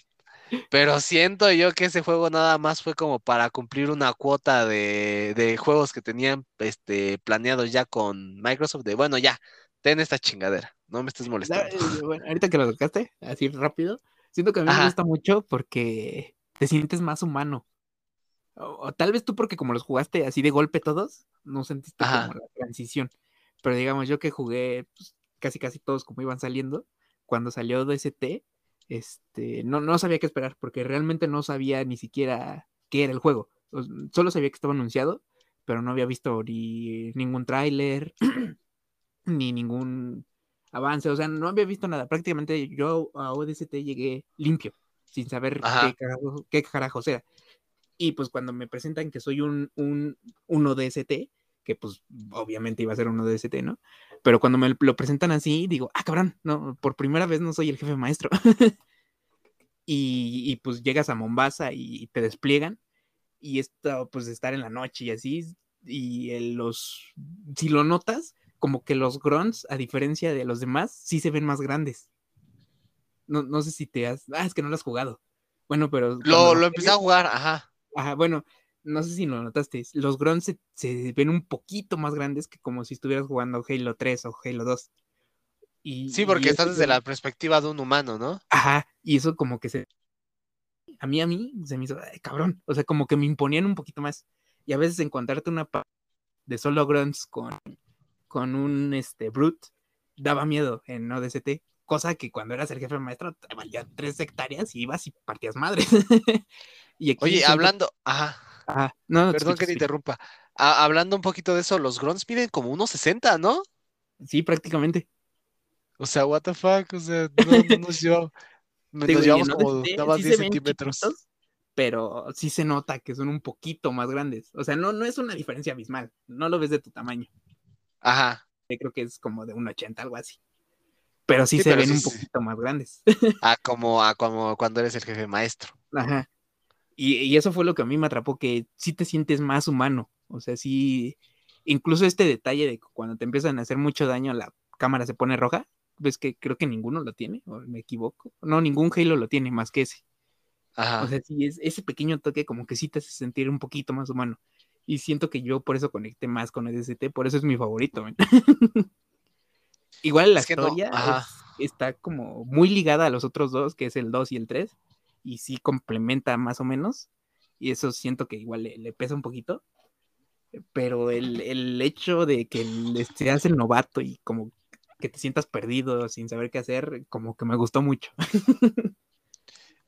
Pero siento yo que ese juego nada más fue como para cumplir una cuota de, de juegos que tenían este, planeados ya con Microsoft. De bueno, ya, ten esta chingadera, no me estés molestando. ¿Sabes? Bueno, ahorita que lo tocaste, así rápido, siento que a mí me gusta mucho porque te sientes más humano. O, o tal vez tú porque como los jugaste así de golpe todos, no sentiste Ajá. como la transición. Pero digamos, yo que jugué pues, casi casi todos como iban saliendo, cuando salió DST, este, no, no sabía qué esperar, porque realmente no sabía ni siquiera qué era el juego. Solo sabía que estaba anunciado, pero no había visto ni ningún tráiler, ni ningún avance, o sea, no había visto nada. Prácticamente yo a ODST llegué limpio, sin saber qué, carajo, qué carajos era. Y pues cuando me presentan que soy un, un, un ODST, que pues obviamente iba a ser un ODST, ¿no? Pero cuando me lo presentan así, digo, ah, cabrón, no, por primera vez no soy el jefe maestro. y, y, pues llegas a Mombasa y te despliegan, y esto, pues estar en la noche y así, y los, si lo notas, como que los grunts, a diferencia de los demás, sí se ven más grandes. No, no sé si te has. Ah, es que no lo has jugado. Bueno, pero. Lo, lo empecé a jugar, ajá. Ajá, bueno, no sé si lo notaste. Los grunts se, se ven un poquito más grandes que como si estuvieras jugando Halo 3 o Halo 2. Y, Sí, y porque estás desde la perspectiva de un humano, ¿no? Ajá, y eso como que se. A mí, a mí, se me hizo, "Ay, cabrón. O sea, como que me imponían un poquito más. Y a veces encontrarte una pa- de solo grunts con, con un este, brute daba miedo en ODST. Cosa que cuando eras el jefe maestro te valía tres hectáreas y ibas y partías madres. y aquí Oye, hablando, ajá, Ajá, no, perdón que te interrumpa. A- hablando un poquito de eso, los grunts miden como unos 60, ¿no? Sí, prácticamente. O sea, what the fuck, o sea, no, no nos llevamos, nos Digo, llevamos como ODST nada más sí 10 se ven centímetros. chiquitos, pero sí se nota que son un poquito más grandes. O sea, no, no es una diferencia abismal. No lo ves de tu tamaño. Ajá, Yo creo que es como de un 80, algo así. Pero sí, Sí, se pero ven sí, un sí. poquito más grandes. a como, a como cuando eres el jefe maestro. Ajá. Y, y eso fue lo que a mí me atrapó, que sí te sientes más humano. O sea, sí. Incluso este detalle de cuando te empiezan a hacer mucho daño, la cámara se pone roja. Ves que creo que ninguno lo tiene, o me equivoco. No, ningún Halo lo tiene más que ese. Ajá. O sea, sí, es, ese pequeño toque como que sí te hace sentir un poquito más humano. Y siento que yo por eso conecté más con el DST, por eso es mi favorito. Igual la Es no, historia es- está como muy ligada a los otros dos, que es el 2 y el 3, y sí complementa más o menos. Y eso siento que igual le, pesa un poquito. Pero el, el hecho de que seas el novato y como que te sientas perdido sin saber qué hacer, como que me gustó mucho.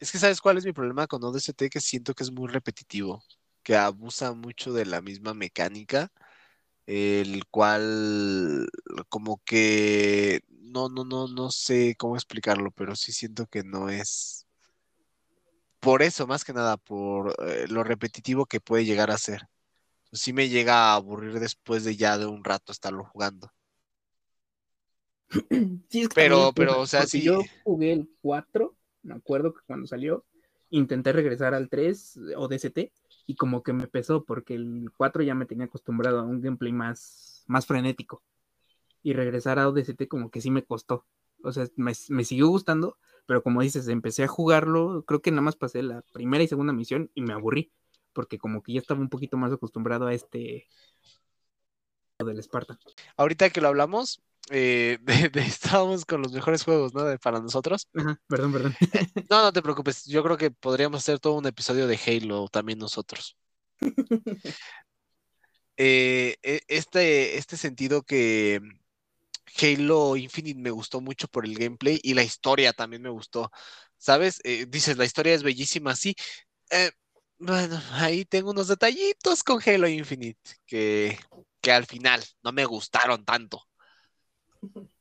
Es que ¿sabes cuál es mi problema con ODST? Que siento que es muy repetitivo, que abusa mucho de la misma mecánica, el cual como que no, no, no, no sé cómo explicarlo, pero sí siento que no es por eso, más que nada, por eh, lo repetitivo que puede llegar a ser. Sí me llega a aburrir después de ya de un rato estarlo jugando. Sí, es que Pero- pero, o sea, sí. Yo jugué el 4, me acuerdo que cuando salió, intenté regresar al 3 o DST y como que me pesó porque el 4 ya me tenía acostumbrado a un gameplay más, más frenético. Y regresar a ODST como que sí me costó. O sea, me, me siguió gustando, pero como dices, empecé a jugarlo, creo que nada más pasé la primera y segunda misión y me aburrí, porque como que ya estaba un poquito más acostumbrado a este del Spartan. Ahorita que lo hablamos, eh, de- de- estábamos con los mejores juegos, ¿no? De- para nosotros. Ajá, perdón, perdón. No, no te preocupes. Yo creo que podríamos hacer todo un episodio de Halo también nosotros. Eh, e- este, este sentido que Halo Infinite me gustó mucho por el gameplay y la historia también me gustó. ¿Sabes? Eh, dices, la historia es bellísima, sí. Eh, bueno, ahí tengo unos detallitos con Halo Infinite que, que al final no me gustaron tanto.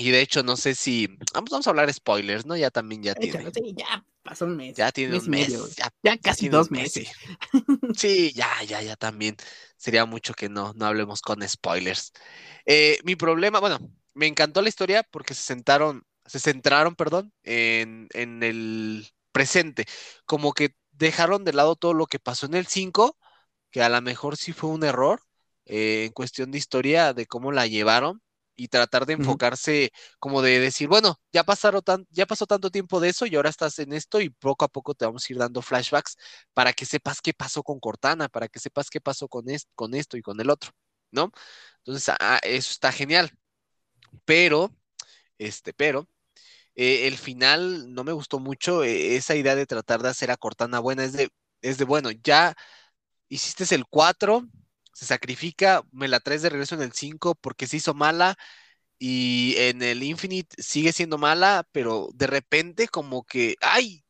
Y de hecho, no sé si. Vamos, vamos a hablar spoilers, ¿no? Ya también ya tiene. Sí, ya pasó un mes. Ya tiene mes un mes. medio, ya, casi dos mes, meses. sí. Sí, ya, ya, ya también. Sería mucho que no, no hablemos con spoilers. Eh, mi problema, bueno, me encantó la historia porque se sentaron, se centraron, perdón, en, en el presente. Como que dejaron de lado todo lo que pasó en el 5, que a lo mejor sí fue un error eh, en cuestión de historia, de cómo la llevaron. Y tratar de enfocarse, como de decir, bueno, ya pasaron tan, ya pasó tanto tiempo de eso y ahora estás en esto, y poco a poco te vamos a ir dando flashbacks para que sepas qué pasó con Cortana, para que sepas qué pasó con esto y con el otro, ¿no? Entonces, ah, eso está genial. Pero, este, pero, eh, el final no me gustó mucho, eh, esa idea de tratar de hacer a Cortana buena, es de, es de, bueno, ya hiciste el 4, se sacrifica, me la traes de regreso en el 5 porque se hizo mala y en el Infinite sigue siendo mala, pero de repente como que, ay,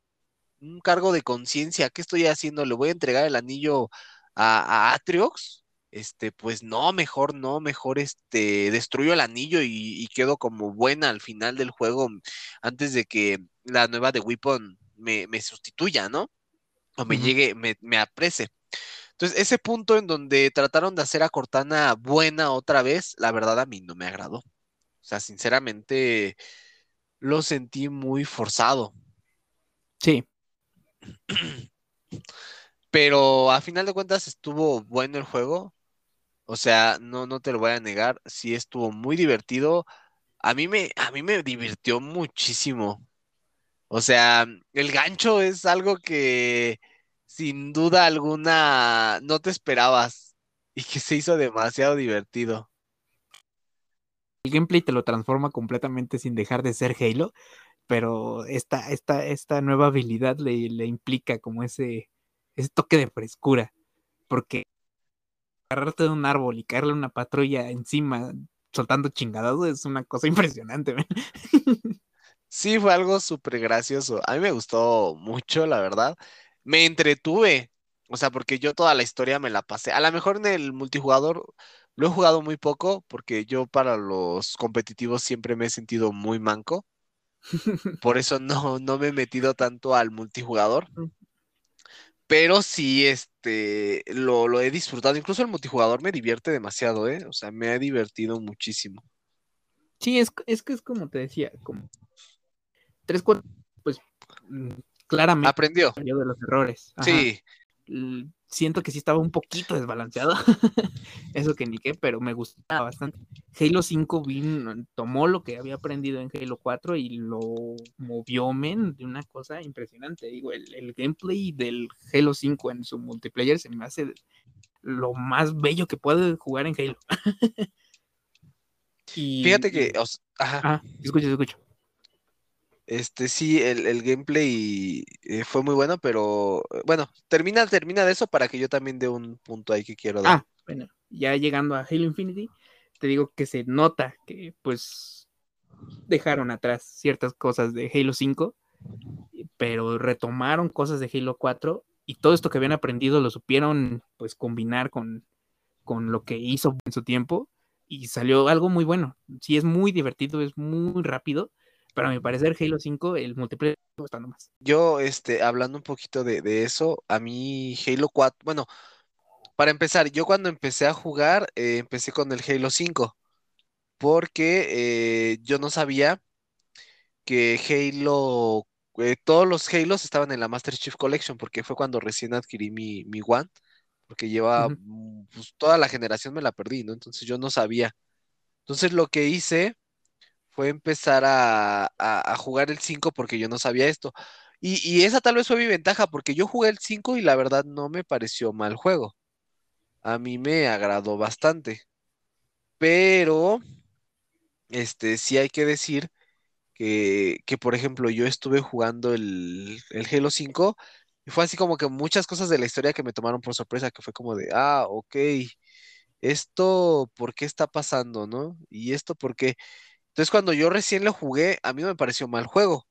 un cargo de conciencia, ¿qué estoy haciendo? ¿Le voy a entregar el anillo a, a Atriox? Este, pues no, mejor no, mejor este, destruyo el anillo y, y quedo como buena al final del juego antes de que la nueva de Weapon me, me sustituya, ¿no? O me llegue, me, me aprese. Entonces, ese punto en donde trataron de hacer a Cortana buena otra vez, la verdad a mí no me agradó. O sea, sinceramente lo sentí muy forzado. Sí, Pero a final de cuentas estuvo bueno el juego. O sea, no, no te lo voy a negar. Sí estuvo muy divertido. A mí me, a mí me divirtió muchísimo. O sea, el gancho es algo que sin duda alguna no te esperabas y que se hizo demasiado divertido. el gameplay te lo transforma completamente sin dejar de ser Halo, pero esta, esta, esta nueva habilidad le, le implica como ese, ese toque de frescura, porque agarrarte de un árbol y caerle una patrulla encima soltando chingadas es una cosa impresionante. man. Sí, fue algo súper gracioso. A mí me gustó mucho, la verdad. Me entretuve. O sea, porque yo toda la historia me la pasé. A lo mejor en el multijugador lo he jugado muy poco, porque yo para los competitivos siempre me he sentido muy manco. Por eso no, no me he metido tanto al multijugador. Pero sí, este, lo, lo he disfrutado. Incluso el multijugador me divierte demasiado, ¿eh? O sea, me ha divertido muchísimo. Sí, es, es que es como te decía, como tres, cuatro, pues mm, claramente Aprendió. aprendió de los errores. Ajá. Sí, siento que sí estaba un poquito desbalanceado. Eso que ni qué, pero me gustaba bastante. Halo 5 vino- tomó lo que había aprendido en Halo 4 y lo movió, men, de una cosa impresionante. Digo, el, el gameplay del Halo 5 en su multiplayer se me hace lo más bello que puede jugar en Halo. y, fíjate que, s- ajá. Ah, escucho, escucho. Este sí, el, el gameplay eh, fue muy bueno, pero eh, bueno, termina, termina de eso para que yo también dé un punto ahí que quiero dar. Ah, bueno, ya llegando a Halo Infinity, te digo que se nota que pues dejaron atrás ciertas cosas de Halo 5, pero retomaron cosas de Halo 4 y todo esto que habían aprendido lo supieron pues combinar con, con lo que hizo en su tiempo y salió algo muy bueno. Sí es muy divertido, es muy rápido, pero a mi parecer Halo 5 el multiplayer está gustando más. Yo, este, hablando un poquito de, de eso, a mí Halo 4, bueno, para empezar, yo cuando empecé a jugar, eh, empecé con el Halo 5. porque eh, yo no sabía que Halo, eh, todos los Halos estaban en la Master Chief Collection, porque fue cuando recién adquirí mi, mi One, porque lleva, pues toda la generación me la perdí, ¿no? Entonces yo no sabía. Entonces lo que hice fue empezar a, jugar el 5 porque yo no sabía esto. Y, y esa tal vez fue mi ventaja, porque yo jugué el 5 y la verdad no me pareció mal juego. A mí me agradó bastante. Pero, este, sí hay que decir que, que, por ejemplo, yo estuve jugando el, el Halo 5 y fue así como que muchas cosas de la historia que me tomaron por sorpresa, que fue como de, ah, ok, esto, ¿por qué está pasando, no? Y esto, ¿por qué? Entonces, cuando yo recién lo jugué, a mí no me pareció mal juego,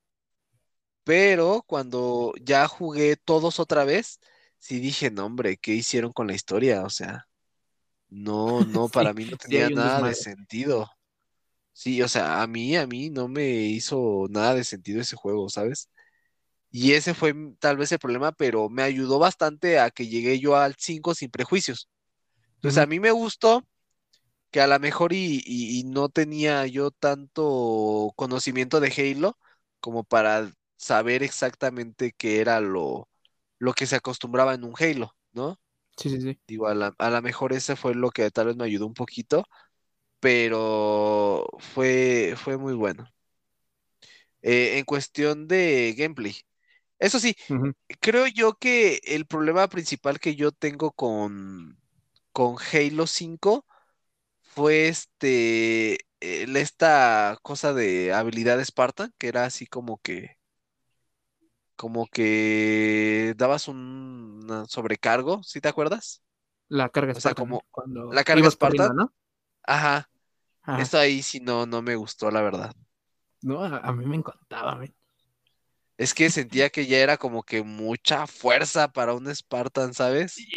pero cuando ya jugué todos otra vez, sí dije, no, hombre, ¿qué hicieron con la historia? O sea, no, no, para Sí, mí no tenía nada de sentido. Sí, o sea, a mí, a mí no me hizo nada de sentido ese juego, ¿sabes? Y ese fue tal vez el problema, pero me ayudó bastante a que llegué yo al 5 sin prejuicios. Entonces, a mí me gustó que a lo mejor y, y- y no tenía yo tanto conocimiento de Halo como para saber exactamente qué era lo, lo que se acostumbraba en un Halo, ¿no? Sí, sí, sí. Digo, a la, a lo mejor ese fue lo que tal vez me ayudó un poquito, pero fue, fue muy bueno. Eh, en cuestión de gameplay. Eso sí, creo yo que el problema principal que yo tengo con, con Halo 5 fue este, esta cosa de habilidad Spartan, que era así como que, como que dabas un sobrecargo, ¿sí te acuerdas? La carga O sea, Spartan, como cuando la carga corriendo, Spartan, ¿no? ajá, Ajá. esto ahí sí no, no me gustó, la verdad. No, a, a mí me encantaba, men. Es que sentía que ya era como que mucha fuerza para un Spartan, ¿sabes?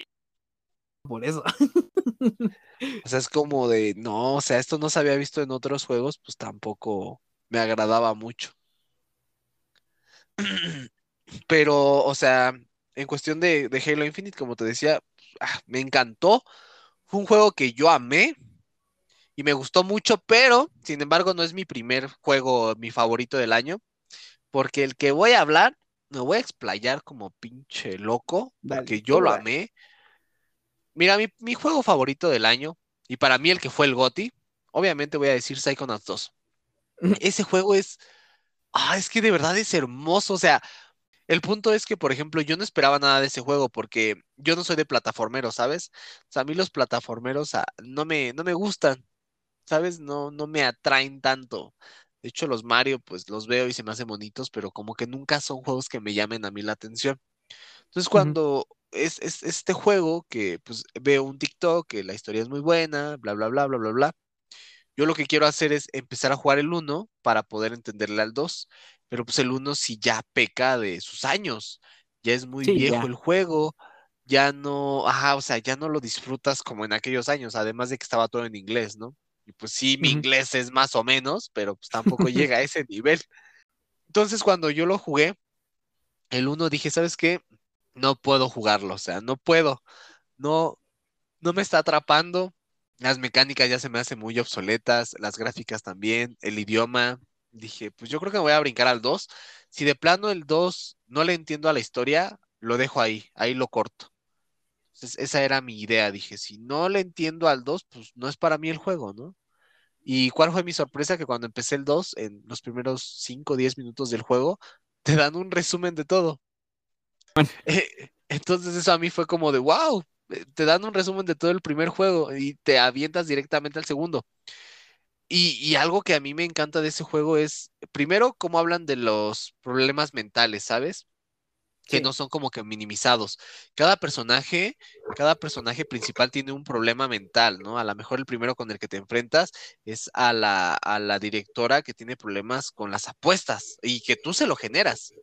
Por eso. O sea, es como de, no, o sea, esto no se había visto en otros juegos, pues tampoco me agradaba mucho. Pero, o sea, en cuestión de, de Halo Infinite, como te decía, ah, me encantó. Fue un juego que yo amé y me gustó mucho, pero, sin embargo, no es mi primer juego, mi favorito del año, porque el que voy a hablar, me voy a explayar como pinche loco, Dale, porque yo lo amé. Mira, mi, mi juego favorito del año, y para mí el que fue el GOTY, obviamente voy a decir Psychonauts 2. Ese juego es, ah, es que de verdad es hermoso, o sea, el punto es que, por ejemplo, yo no esperaba nada de ese juego porque yo no soy de plataformeros, ¿sabes? O sea, a mí los plataformeros ah, no me, no me gustan, ¿sabes? No, no me atraen tanto. De hecho, los Mario, pues los veo y se me hacen bonitos, pero como que nunca son juegos que me llamen a mí la atención. Entonces, cuando es, es este juego que pues veo un TikTok, que la historia es muy buena, bla, bla, bla, bla, bla, bla. Yo lo que quiero hacer es empezar a jugar el uno para poder entenderle al 2, pero pues el uno sí ya peca de sus años, ya es muy Sí, viejo ya. el juego, ya no, ajá, o sea, ya no lo disfrutas como en aquellos años, además de que estaba todo en inglés, ¿no? Y pues sí, mi inglés es más o menos, pero pues tampoco llega a ese nivel. Entonces cuando yo lo jugué, el uno dije, ¿sabes qué? No puedo jugarlo, o sea, no puedo, no, no me está atrapando. Las mecánicas ya se me hacen muy obsoletas, las gráficas también, el idioma. Dije, pues yo creo que me voy a brincar al 2. Si de plano el 2 no le entiendo a la historia, lo dejo ahí, ahí lo corto. Entonces, esa era mi idea. Dije, si no le entiendo al 2, pues no es para mí el juego, ¿no? ¿Y cuál fue mi sorpresa? Que cuando empecé el 2, en los primeros 5 o 10 minutos del juego, te dan un resumen de todo. Eh, Entonces eso a mí fue como de, wow, te dan un resumen de todo el primer juego y te avientas directamente al segundo. Y, y algo que a mí me encanta de ese juego es, primero, cómo hablan de los problemas mentales, ¿sabes? Que no son como que minimizados. Cada personaje, cada personaje principal tiene un problema mental, ¿no? A lo mejor el primero con el que te enfrentas es a la, a la directora que tiene problemas con las apuestas y que tú se lo generas.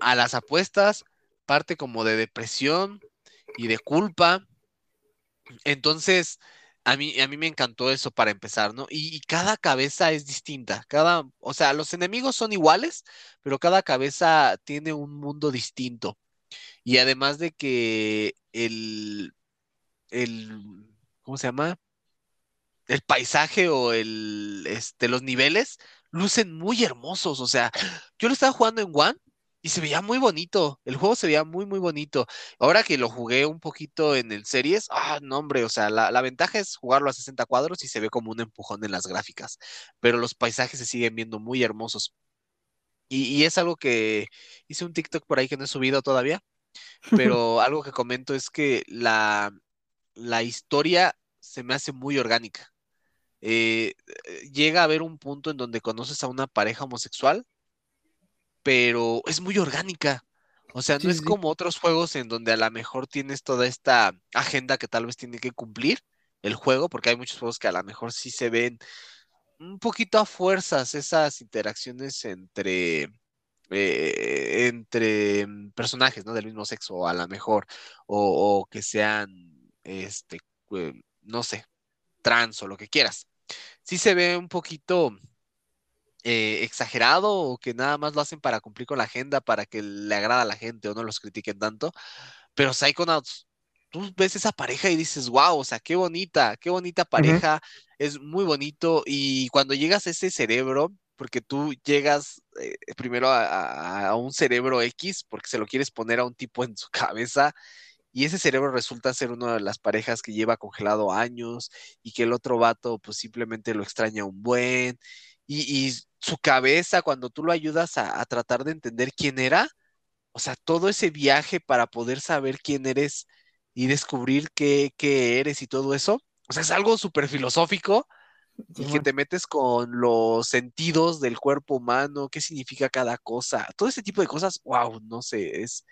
A las apuestas, parte como de depresión y de culpa. Entonces, a mí, a mí me encantó eso para empezar, ¿no? Y, cada cabeza es distinta, cada, o sea, los enemigos son iguales, pero cada cabeza tiene un mundo distinto. Y además de que el, el, ¿cómo se llama? el paisaje o el, este, los niveles lucen muy hermosos. O sea, yo lo estaba jugando en One y se veía muy bonito. El juego se veía muy, muy bonito. Ahora que lo jugué un poquito en el series, ah, no, hombre, o sea, la, la, ventaja es jugarlo a 60 cuadros y se ve como un empujón en las gráficas, pero los paisajes se siguen viendo muy hermosos. Y, y es algo que hice un TikTok por ahí que no he subido todavía, pero algo que comento es que la, la historia se me hace muy orgánica. Eh, llega a haber un punto en donde conoces a una pareja homosexual pero es muy orgánica. O sea, no Sí, es sí, como otros juegos en donde a lo mejor tienes toda esta agenda que tal vez tiene que cumplir el juego, porque hay muchos juegos que a lo mejor sí se ven un poquito a fuerzas esas interacciones entre, eh, entre personajes, ¿no? Del mismo sexo, o a lo mejor, o, o que sean, este, eh, no sé, trans o lo que quieras. Sí se ve un poquito eh, exagerado o que nada más lo hacen para cumplir con la agenda, para que le agrada a la gente o no los critiquen tanto. Pero Psychonauts, tú ves esa pareja y dices, wow, o sea, qué bonita, qué bonita pareja, es muy bonito. Y cuando llegas a ese cerebro, porque tú llegas eh, primero a, a- a un cerebro X, porque se lo quieres poner a un tipo en su cabeza. Y ese cerebro resulta ser una de las parejas que lleva congelado años y que el otro vato pues simplemente lo extraña un buen. Y, y su cabeza, cuando tú lo ayudas a, a tratar de entender quién era, o sea, todo ese viaje para poder saber quién eres y descubrir qué, qué eres y todo eso, o sea, es algo súper filosófico y que te metes con los sentidos del cuerpo humano, qué significa cada cosa, todo ese tipo de cosas, wow, no sé, es,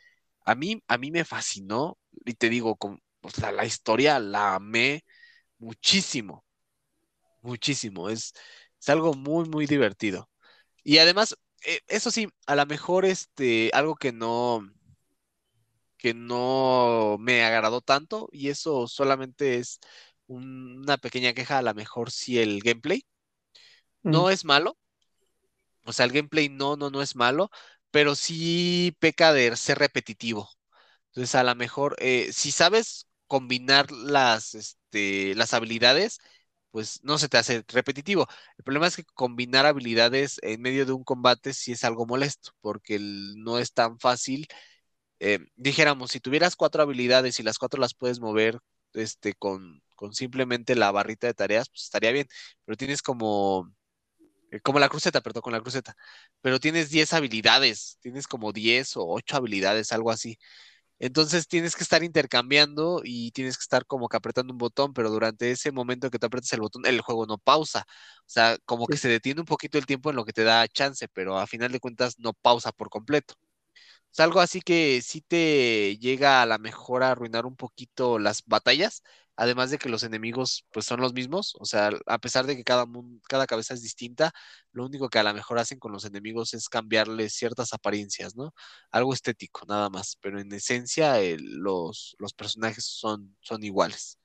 a mí, a mí me fascinó y te digo, con, o sea, la historia la amé muchísimo, muchísimo, es, es algo muy, muy divertido. Y además, eh, eso sí, a lo mejor este, algo que no, que no me agradó tanto, y eso solamente es un- una pequeña queja, a lo mejor sí el gameplay. No es malo, o sea, el gameplay no, no, no es malo, pero sí peca de ser repetitivo. Entonces, a lo mejor, eh, si sabes combinar las, este, las habilidades, pues no se te hace repetitivo. El problema es que combinar habilidades en medio de un combate sí es algo molesto, porque no es tan fácil. Eh, dijéramos, si tuvieras cuatro habilidades y las cuatro las puedes mover este, con, con simplemente la barrita de tareas, pues estaría bien, pero tienes como, eh, como la cruceta, perdón, con la cruceta, pero tienes 10 habilidades, tienes como 10 o 8 habilidades, algo así. Entonces tienes que estar intercambiando y tienes que estar como que apretando un botón, pero durante ese momento que tú apretas el botón, el juego no pausa. O sea, como que Sí. se detiene un poquito el tiempo en lo que te da chance, pero a final de cuentas no pausa por completo. Es algo así que sí te llega a la mejor a arruinar un poquito las batallas, además de que los enemigos pues son los mismos, o sea, a pesar de que cada, cada cabeza es distinta, lo único que a lo mejor hacen con los enemigos es cambiarles ciertas apariencias, ¿no? Algo estético, nada más, pero en esencia el- los, los personajes son, son iguales.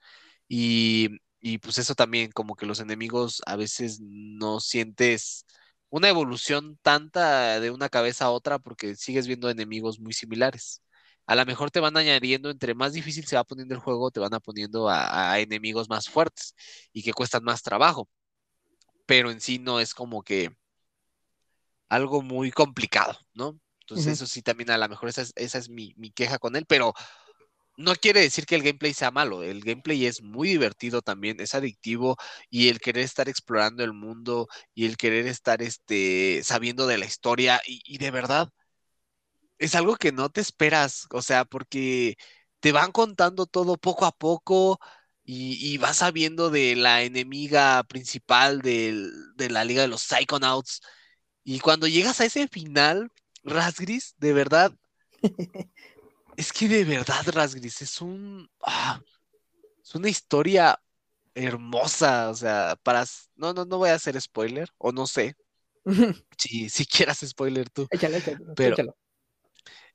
Y, y pues eso también, como que los enemigos a veces no sientes una evolución tanta de una cabeza a otra porque sigues viendo enemigos muy similares. A lo mejor te van añadiendo, entre más difícil se va poniendo el juego, te van a poniendo a, a enemigos más fuertes y que cuestan más trabajo, pero en sí no es como que algo muy complicado, ¿no? Entonces eso sí también a lo mejor esa es, esa es mi, mi queja con él, pero no quiere decir que el gameplay sea malo, el gameplay es muy divertido también, es adictivo y el querer estar explorando el mundo y el querer estar este, sabiendo de la historia y, de verdad es algo que no te esperas, o sea, porque te van contando todo poco a poco y, vas sabiendo de la enemiga principal de la Liga de los Psychonauts y cuando llegas a ese final, Rasgris, de verdad, es que de verdad, Rasgris, es un... ah, es una historia hermosa, o sea, para... No, no, no voy a hacer spoiler, o no sé, si, si quieras spoiler tú, Échalo, échalo, pero échalo.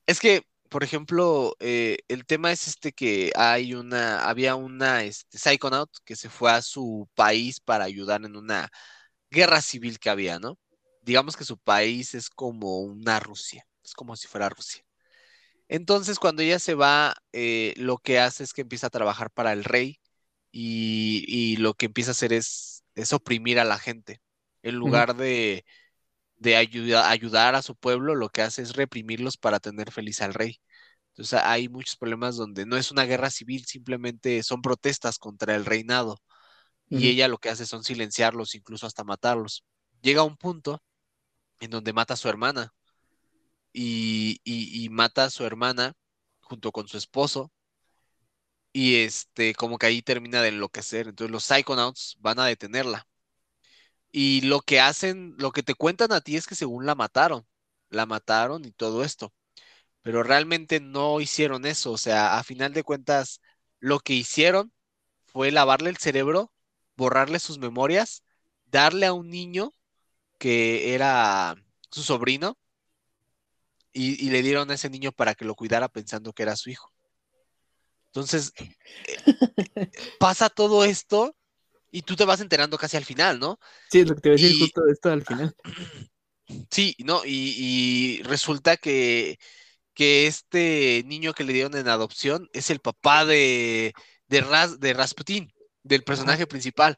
es que, por ejemplo, eh, el tema es este que hay una, había una este, Psychonaut que se fue a su país para ayudar en una guerra civil que había, ¿no? Digamos que su país es como una Rusia, es como si fuera Rusia. Entonces, cuando ella se va, eh, lo que hace es que empieza a trabajar para el rey y, y lo que empieza a hacer es, es oprimir a la gente. En lugar de, de ayuda, ayudar a su pueblo, lo que hace es reprimirlos para tener feliz al rey. Entonces hay muchos problemas donde no es una guerra civil, simplemente son protestas contra el reinado. Y ella lo que hace son silenciarlos, incluso hasta matarlos. Llega a un punto en donde mata a su hermana y, mata a su hermana junto con su esposo. Y este, como que ahí termina de enloquecer. Entonces los Psychonauts van a detenerla. Y lo que hacen, lo que te cuentan a ti es que según la mataron, la mataron y todo esto. Pero realmente no hicieron eso. O sea, a final de cuentas, lo que hicieron fue lavarle el cerebro, borrarle sus memorias, darle a un niño que era su sobrino y, y le dieron a ese niño para que lo cuidara pensando que era su hijo. Entonces, eh, pasa todo esto y tú te vas enterando casi al final, ¿no? Sí, es lo que te iba a decir Y- justo esto al final. Sí, ¿no? Y, y resulta que, que este niño que le dieron en adopción es el papá de, de, Ras- de Rasputin, del personaje principal.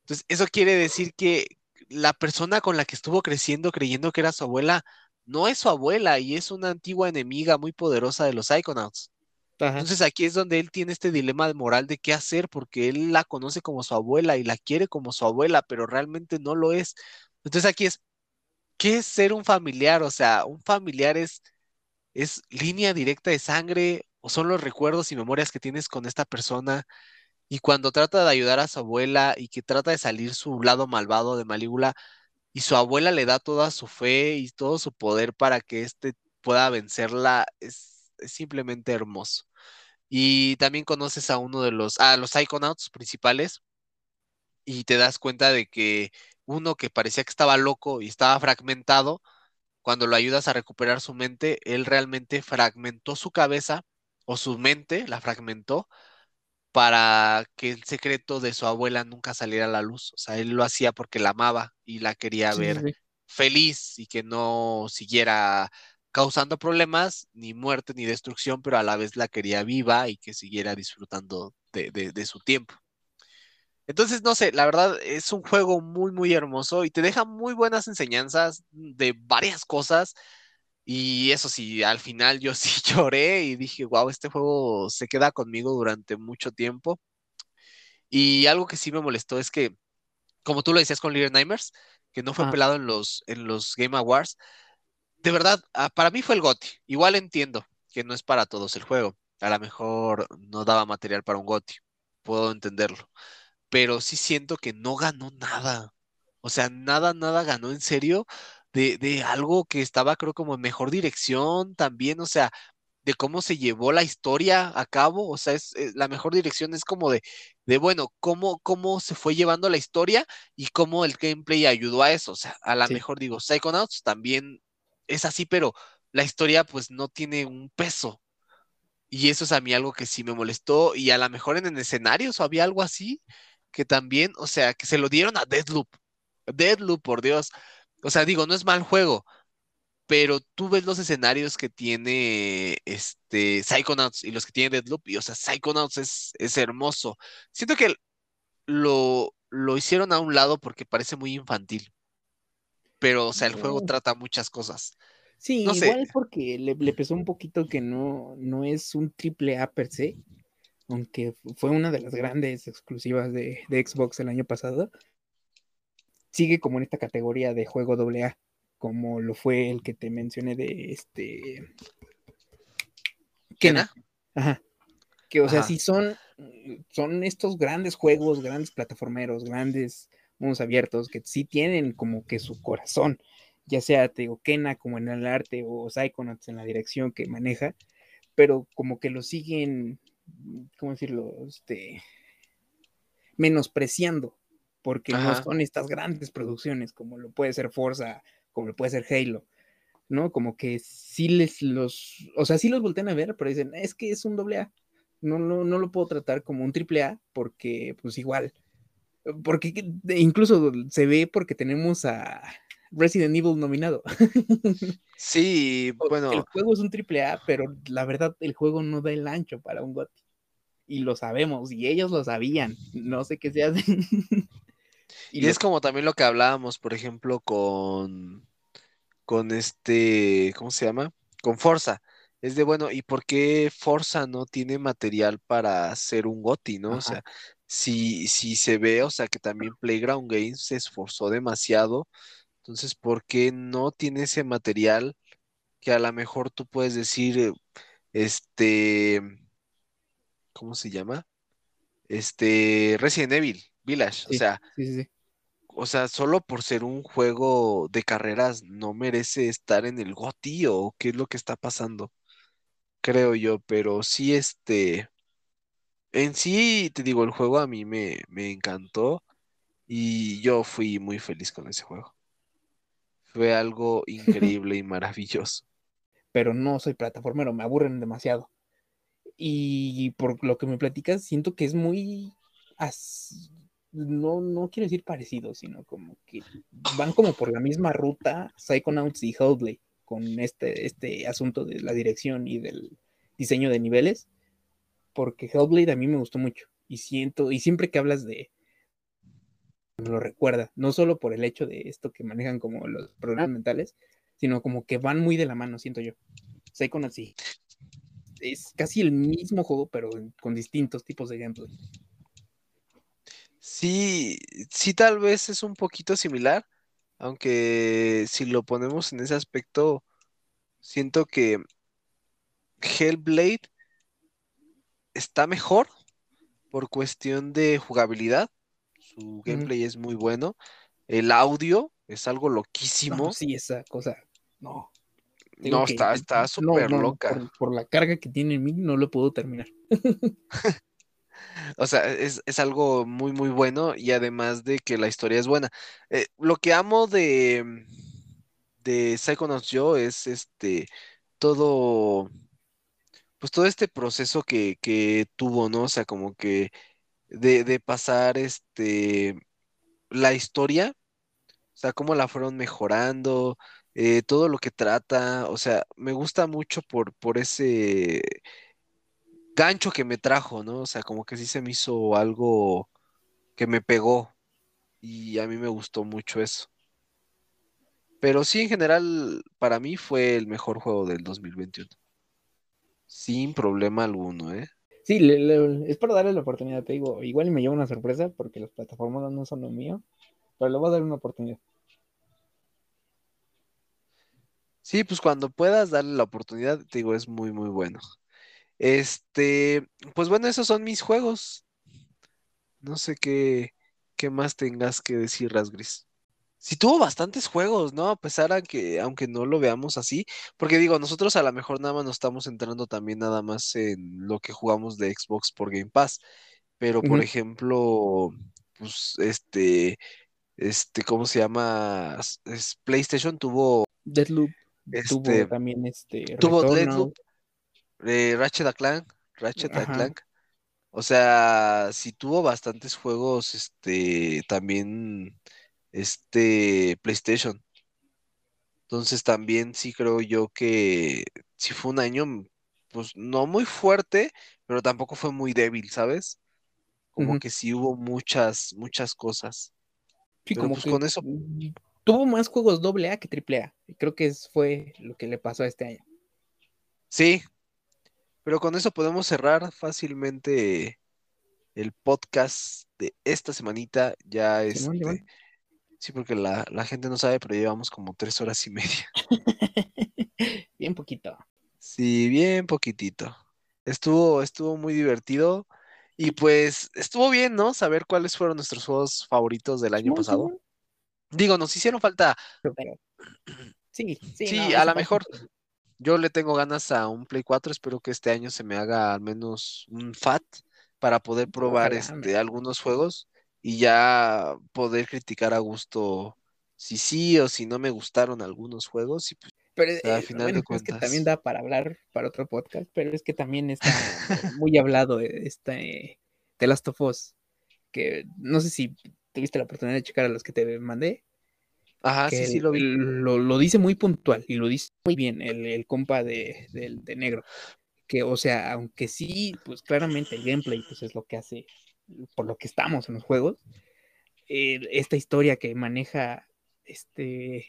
Entonces, eso quiere decir que la persona con la que estuvo creciendo creyendo que era su abuela, no es su abuela y es una antigua enemiga muy poderosa de los Psychonauts. Ajá. Entonces aquí es donde él tiene este dilema moral de qué hacer, porque él la conoce como su abuela y la quiere como su abuela, pero realmente no lo es. Entonces aquí es, ¿qué es ser un familiar? O sea, un familiar es, es línea directa de sangre o son los recuerdos y memorias que tienes con esta persona. Y cuando trata de ayudar a su abuela y que trata de salir su lado malvado de Malígula, y su abuela le da toda su fe y todo su poder para que éste pueda vencerla, es, es simplemente hermoso. Y también conoces a uno de los, a los Psychonauts principales y te das cuenta de que uno que parecía que estaba loco y estaba fragmentado, cuando lo ayudas a recuperar su mente, él realmente fragmentó su cabeza o su mente, la fragmentó para que el secreto de su abuela nunca saliera a la luz. O sea, él lo hacía porque la amaba y la quería Sí, ver sí. feliz y que no siguiera causando problemas, ni muerte, ni destrucción, pero a la vez la quería viva y que siguiera disfrutando de, de- de su tiempo. Entonces, no sé, la verdad es un juego muy, muy hermoso y te deja muy buenas enseñanzas de varias cosas. Y eso sí, al final yo sí lloré y dije, wow, este juego se queda conmigo durante mucho tiempo. Y algo que sí me molestó es que, como tú lo decías con Little Nightmares, que no fue Ajá. pelado en los, en los Game Awards, de verdad, ah, para mí fue el GOTY. Igual entiendo que no es para todos el juego. A lo mejor no daba material para un GOTY. Puedo entenderlo. Pero sí siento que no ganó nada. O sea, nada, nada ganó en serio de, de algo que estaba, creo, como en mejor dirección también. O sea, de cómo se llevó la historia a cabo. O sea, es, es- la mejor dirección es como de, de bueno, cómo, cómo se fue llevando la historia y cómo el gameplay ayudó a eso. O sea, a lo Sí. mejor digo, Psychonauts también es así, pero la historia pues no tiene un peso. Y eso es a mí algo que sí me molestó. Y a lo mejor en el escenarios o había algo así que también, o sea, que se lo dieron a Deadloop. Deadloop, por Dios. O sea, digo, no es mal juego, pero tú ves los escenarios que tiene este Psychonauts y los que tiene Deadloop, y o sea, Psychonauts es, es hermoso. Siento que lo, lo hicieron a un lado porque parece muy infantil. Pero, o sea, el juego trata muchas cosas. Sí, No sé. igual porque le, le pesó un poquito que no, no es un triple A per se, aunque fu- fue una de las grandes exclusivas de, de Xbox el año pasado. Sigue como en esta categoría de juego doble A, como lo fue el que te mencioné de este Kena. ¿Kena? Ajá. Que, o sea, Ajá. sí son, son estos grandes juegos, grandes plataformeros, grandes mundos abiertos, que sí tienen como que su corazón, ya sea, te digo, Kena como en el arte o Psychonauts en la dirección que maneja, pero como que lo siguen, ¿cómo decirlo? Este, menospreciando, porque no son estas grandes producciones como lo puede ser Forza, como lo puede ser Halo, ¿no? Como que sí les los, o sea, sí los voltean a ver, pero dicen, es que es un doble A. No, no, no lo puedo tratar como un triple A porque, pues igual, porque incluso se ve porque tenemos a Resident Evil nominado. Sí, El bueno, juego es un triple A, pero la verdad el juego no da el ancho para un GOTY. y lo sabemos, y ellos lo sabían. No sé qué se hace. y, es como también lo que hablábamos, por ejemplo, con, con este, ¿cómo se llama? Con Forza. Es de bueno, ¿y por qué Forza no tiene material para hacer un GOTI, no? O sea, si, si se ve, o sea, que también Playground Games se esforzó demasiado, entonces, ¿por qué no tiene ese material que a lo mejor tú puedes decir, este, ¿cómo se llama? Este, Resident Evil Village, o sea, o sea, solo por ser un juego de carreras no merece estar en el GOTY o qué es lo que está pasando, creo yo, pero sí, este, en sí, te digo, el juego a mí me, me encantó y yo fui muy feliz con ese juego. Fue algo increíble y maravilloso. Pero no soy plataformero, me aburren demasiado. Y por lo que me platicas, siento que es muy. No, no quiero decir parecido, sino como que van como por la misma ruta Psychonauts y Hellblade con este, este asunto de la dirección y del diseño de niveles. Porque Hellblade a mí me gustó mucho. Y siento, y siempre que hablas de, lo recuerda, no solo por el hecho de esto que manejan como los problemas mentales, sino como que van muy de la mano, siento yo. Psychonauts sí. Es casi el mismo juego, pero con distintos tipos de gameplay. Sí, sí, tal vez es un poquito similar, aunque si lo ponemos en ese aspecto, siento que Hellblade está mejor por cuestión de jugabilidad su gameplay es muy bueno. El audio es algo loquísimo. sí, esa cosa, no. no, está, está súper loca. Por, la carga que tiene en mí, no lo puedo terminar. o sea, es, algo muy, muy bueno y además de que la historia es buena. Eh, lo que amo de, de Psychonauts Yo es este, todo, pues todo este proceso que, que tuvo, ¿no? O sea, como que de, pasar este la historia, o sea, cómo la fueron mejorando, eh, todo lo que trata, o sea, me gusta mucho por, por ese gancho que me trajo, ¿no? O sea, como que sí se me hizo algo que me pegó y a mí me gustó mucho eso. Pero sí, en general, para mí fue el mejor juego del 2021. Sin problema alguno, ¿eh? Sí, es para darle la oportunidad, te digo, igual me lleva una sorpresa porque las plataformas no son lo mío, pero le voy a dar una oportunidad. Sí, pues cuando puedas darle la oportunidad, te digo, es muy, muy bueno. Este, pues bueno, esos son mis juegos. No sé qué, qué más tengas que decir, Rasgris sí tuvo bastantes juegos, ¿no? A pesar de que, aunque no lo veamos así, porque digo, nosotros a lo mejor nada más nos estamos entrando también nada más en lo que jugamos de Xbox por Game Pass, pero por ejemplo, pues este, este, ¿cómo se llama? Es, PlayStation tuvo Deadloop, tuvo este, también este, tuvo Deadloop, eh, Ratchet Clank, Ratchet Clank. O sea, sí tuvo bastantes juegos, este, también este PlayStation. Entonces también sí creo yo que si fue un año, pues no muy fuerte, pero tampoco fue muy débil, ¿sabes? Como que sí hubo muchas, muchas cosas. Sí, como pues, con eso. Tuvo más juegos doble A que triple A. Creo que eso fue lo que le pasó a este año. Sí, pero con eso podemos cerrar fácilmente el podcast de esta semanita. Ya es. Este, Sí, porque la, gente no sabe, pero llevamos como tres horas y media. bien poquito. Sí, bien poquitito. Estuvo, estuvo muy divertido. Y pues estuvo bien, ¿no? Saber cuáles fueron nuestros juegos favoritos del año pasado. Digo, nos hicieron falta. Sí, sí. Sí, a lo mejor yo le tengo ganas a un Play 4. Espero que este año se me haga al menos un FAT para poder probar este, algunos juegos y ya poder criticar a gusto si sí o si no me gustaron algunos juegos y pues pero al eh, final de cuentas... es que también da para hablar para otro podcast, pero es que también está muy hablado este The Last of Us, que no sé si tuviste la oportunidad de checar a los que te mandé. Ajá, sí, sí, lo vi. Lo, dice muy puntual y lo dice muy bien el, compa de, de negro que, o sea, aunque sí, pues claramente el gameplay pues es lo que hace, por lo que estamos en los juegos, eh, esta historia que maneja este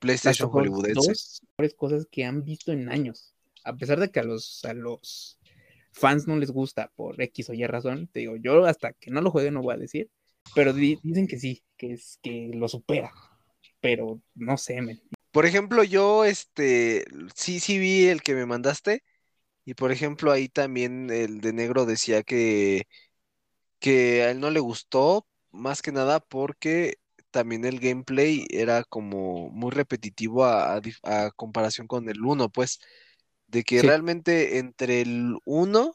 PlayStation hollywoodense. Dos cosas que han visto en años. A pesar de que a los, a los fans no les gusta por X o Y razón, te digo, yo hasta que no lo juegue no voy a decir, pero dicen que sí, que es que lo supera. Pero no sé, men. Por ejemplo, yo este sí, sí vi el que me mandaste. Y por ejemplo, ahí también el de negro decía que, que a él no le gustó, más que nada porque también el gameplay era como muy repetitivo a, comparación con el 1, pues, de que realmente entre el 1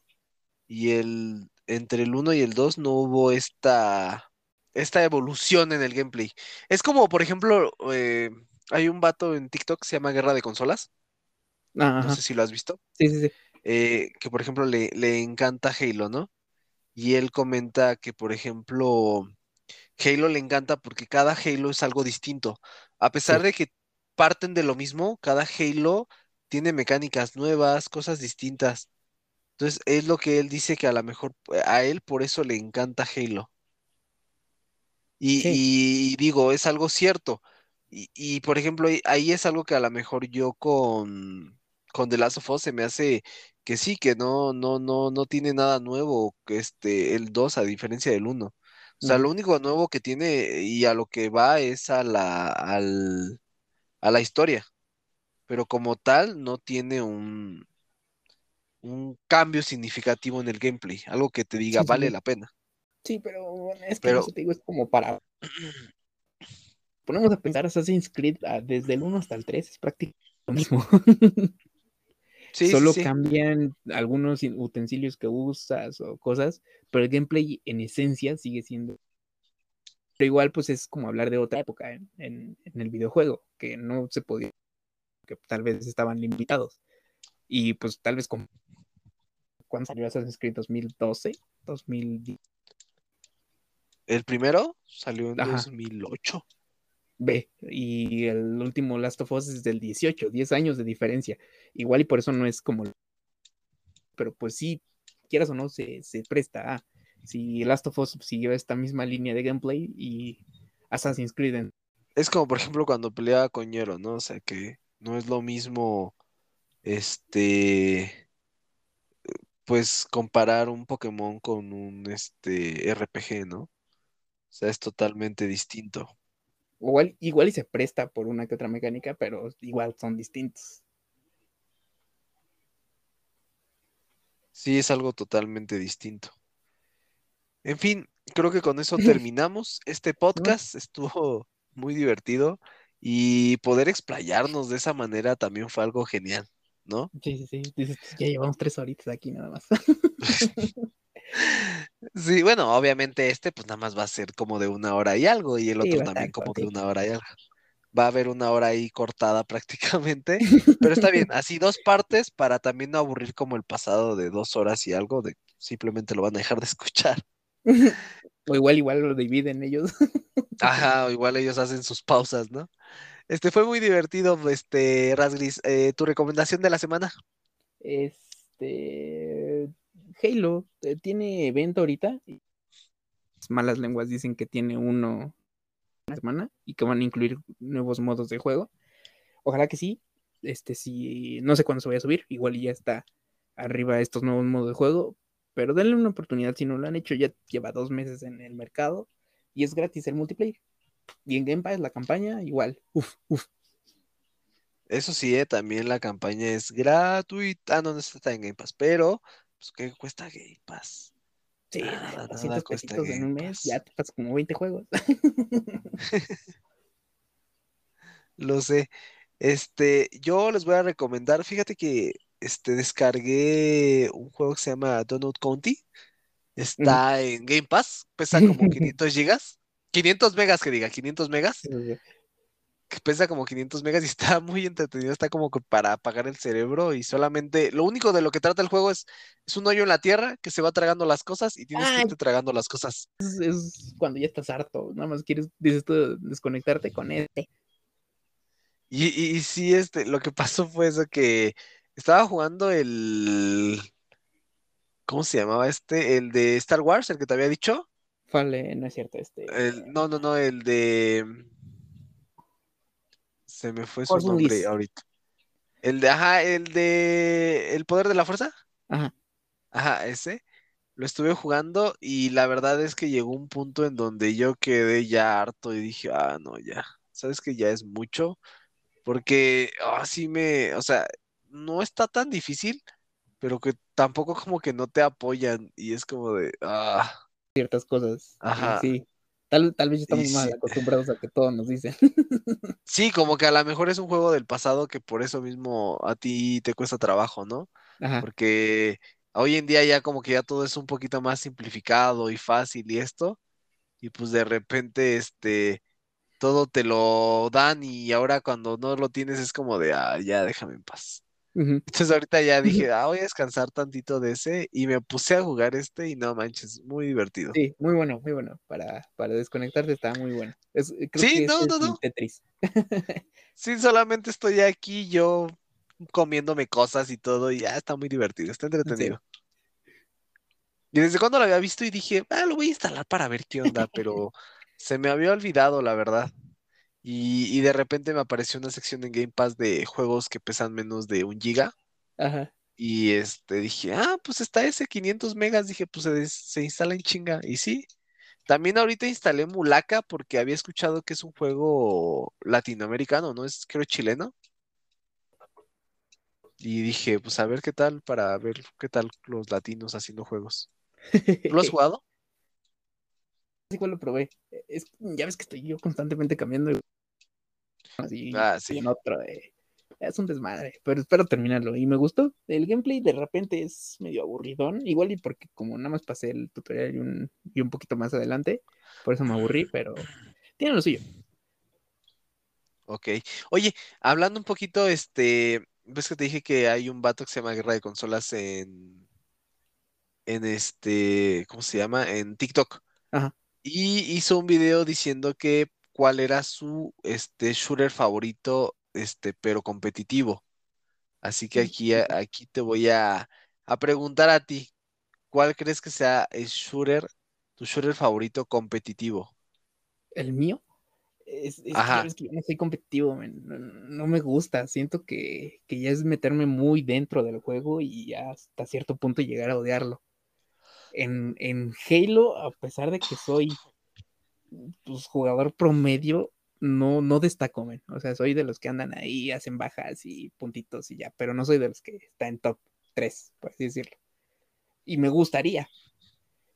y el, entre el 1 y el 2 no hubo esta, esta evolución en el gameplay. Es como, por ejemplo, eh, hay un vato en TikTok que se llama Guerra de Consolas. No sé si lo has visto. Sí, sí, sí. Eh, que por ejemplo le, le encanta Halo, ¿no? Y él comenta que, por ejemplo, Halo le encanta porque cada Halo es algo distinto. A pesar de que parten de lo mismo, cada Halo tiene mecánicas nuevas, cosas distintas. Entonces, es lo que él dice que a lo mejor a él por eso le encanta Halo. Y, digo, es algo cierto. Y, por ejemplo, ahí es algo que a lo mejor yo con, con The Last of Us se me hace que sí, que no, no, no, no tiene nada nuevo este, el 2 a diferencia del 1. O sea, lo único nuevo que tiene y a lo que va es a la, al, a la historia. Pero como tal, no tiene un, un cambio significativo en el gameplay. Algo que te diga, vale la pena. Sí, pero es que eso te digo, es como para. Ponemos a pensar Assassin's Creed ah, desde el 1 hasta el 3, es prácticamente lo mismo. Solo cambian algunos utensilios que usas o cosas, pero el gameplay en esencia sigue siendo. Pero igual, pues es como hablar de otra época en, el videojuego, que no se podía, que tal vez estaban limitados. Y pues tal vez con. ¿Cuándo salió Assassin's Creed? ¿2012? ¿2010? El primero salió en 2008. Ve, y el último Last of Us es del 18, 10 años de diferencia. Igual y por eso no es como... Pero pues sí, quieras o no, se, presta a... Si Last of Us siguió esta misma línea de gameplay y Assassin's Creed. Es como por ejemplo cuando peleaba con Ñero, ¿no? O sea que no es lo mismo, este, pues comparar un Pokémon con un, este, RPG, ¿no? O sea, es totalmente distinto. Igual, igual y se presta por una que otra mecánica, pero igual son distintos. Sí, es algo totalmente distinto. En fin, creo que con eso terminamos. Este podcast estuvo muy divertido y poder explayarnos de esa manera también fue algo genial, ¿no? Sí, sí, sí. ya llevamos tres horitas aquí nada más. Sí, bueno, obviamente este pues nada más va a ser como de una hora y algo y el otro también como de una hora y algo. Va a haber una hora ahí cortada prácticamente, pero está bien, así dos partes para también no aburrir como el pasado de dos horas y algo, de simplemente lo van a dejar de escuchar. O igual, igual lo dividen ellos. Ajá, o igual ellos hacen sus pausas, ¿no? Este fue muy divertido, este, Rasgris. Eh, ¿Tu recomendación de la semana? Este, Halo eh, tiene evento ahorita. Malas lenguas dicen que tiene uno una semana y que van a incluir nuevos modos de juego. Ojalá que sí. Este sí, no sé cuándo se vaya a subir. Igual ya está arriba estos nuevos modos de juego. Pero denle una oportunidad si no lo han hecho. Ya lleva dos meses en el mercado y es gratis el multiplayer. Y en Game Pass la campaña igual. Uf, uf. Eso sí, eh, también la campaña es gratuita. No, no está en Game Pass, pero pues, ¿qué cuesta Game Pass? Sí, nada, nada cuesta en un mes, ya te pasas como 20 juegos. Lo sé. Este, yo les voy a recomendar, fíjate que este, descargué un juego que se llama Donut County. Está en Game Pass, pesa como 500 gigas. 500 megas, que diga, 500 megas que pesa como 500 megas y está muy entretenido, está como para apagar el cerebro y solamente, lo único de lo que trata el juego es, es un hoyo en la tierra que se va tragando las cosas y tienes que irte tragando las cosas. Es, cuando ya estás harto, nada más quieres, dices tú, desconectarte con este. Y, y, sí, este, lo que pasó fue eso que Estaba jugando el. ¿Cómo se llamaba este? El de Star Wars, el que te había dicho. Vale, no es cierto, este. El... No, no, no, el de. Se me fue su nombre Unleashed. ahorita. El de, ajá, el de. ¿El poder de la fuerza? Ajá. Ajá, ese. Lo estuve jugando y la verdad es que llegó un punto en donde yo quedé ya harto y dije, ah, no, ya. ¿Sabes que ya es mucho? Porque así me, o sea, no está tan difícil, pero que tampoco como que no te apoyan y es como de, ah, Ciertas cosas. Ajá. Sí. Tal, tal vez estamos mal sí. acostumbrados a que todos nos dicen. sí, como que a lo mejor es un juego del pasado que por eso mismo a ti te cuesta trabajo, ¿no? Ajá. Porque hoy en día ya como que ya todo es un poquito más simplificado y fácil y esto, y pues de repente este todo te lo dan y ahora cuando no lo tienes es como de, ah, ya déjame en paz. Entonces ahorita ya dije, ah, voy a descansar tantito de ese y me puse a jugar este y no manches, muy divertido. Sí, muy bueno, muy bueno. Para, para desconectarte está muy bueno. Es, creo Sí, que no, este no, no. Tetris. Sí, solamente estoy aquí yo comiéndome cosas y todo y ya está muy divertido, está entretenido. Y desde cuando lo había visto y dije, ah, lo voy a instalar para ver qué onda, pero se me había olvidado, la verdad. Y, y de repente me apareció una sección en Game Pass de juegos que pesan menos de un giga. Ajá. Y este dije, ah, pues está ese 500 megas. Dije, pues se, se instala en chinga. Y sí. También ahorita instalé Mulaka porque había escuchado que es un juego latinoamericano, ¿no? Es creo chileno. Y dije, pues a ver qué tal para ver qué tal los latinos haciendo juegos. ¿Tú lo has jugado? Cuál lo probé. Es, ya ves que estoy yo constantemente cambiando. Así, Ah, y en otro. eh, Es un desmadre, pero espero terminarlo. Y me gustó. El gameplay de repente es medio aburridón. Igual y porque como nada más pasé el tutorial y un, y un poquito más adelante, por eso me aburrí, pero tiene lo suyo. Ok. Oye, hablando un poquito, este, ves que te dije que hay un vato que se llama Guerra de Consolas en, en este, ¿cómo se llama? En TikTok. Ajá. Y hizo un video diciendo que cuál era su, este, shooter favorito, este, pero competitivo. Así que aquí, aquí te voy a, a preguntar a ti, ¿cuál crees que sea el shooter, tu shooter favorito competitivo? El mío. Es, Ajá. que yo no soy competitivo, No, no me gusta. Siento que, que ya es meterme muy dentro del juego y ya hasta cierto punto llegar a odiarlo. En, en Halo, a pesar de que soy pues, jugador promedio, no, no destaco, men. O sea, soy de los que andan ahí, hacen bajas y puntitos y ya, pero no soy de los que está en top 3, por así decirlo. Y me gustaría,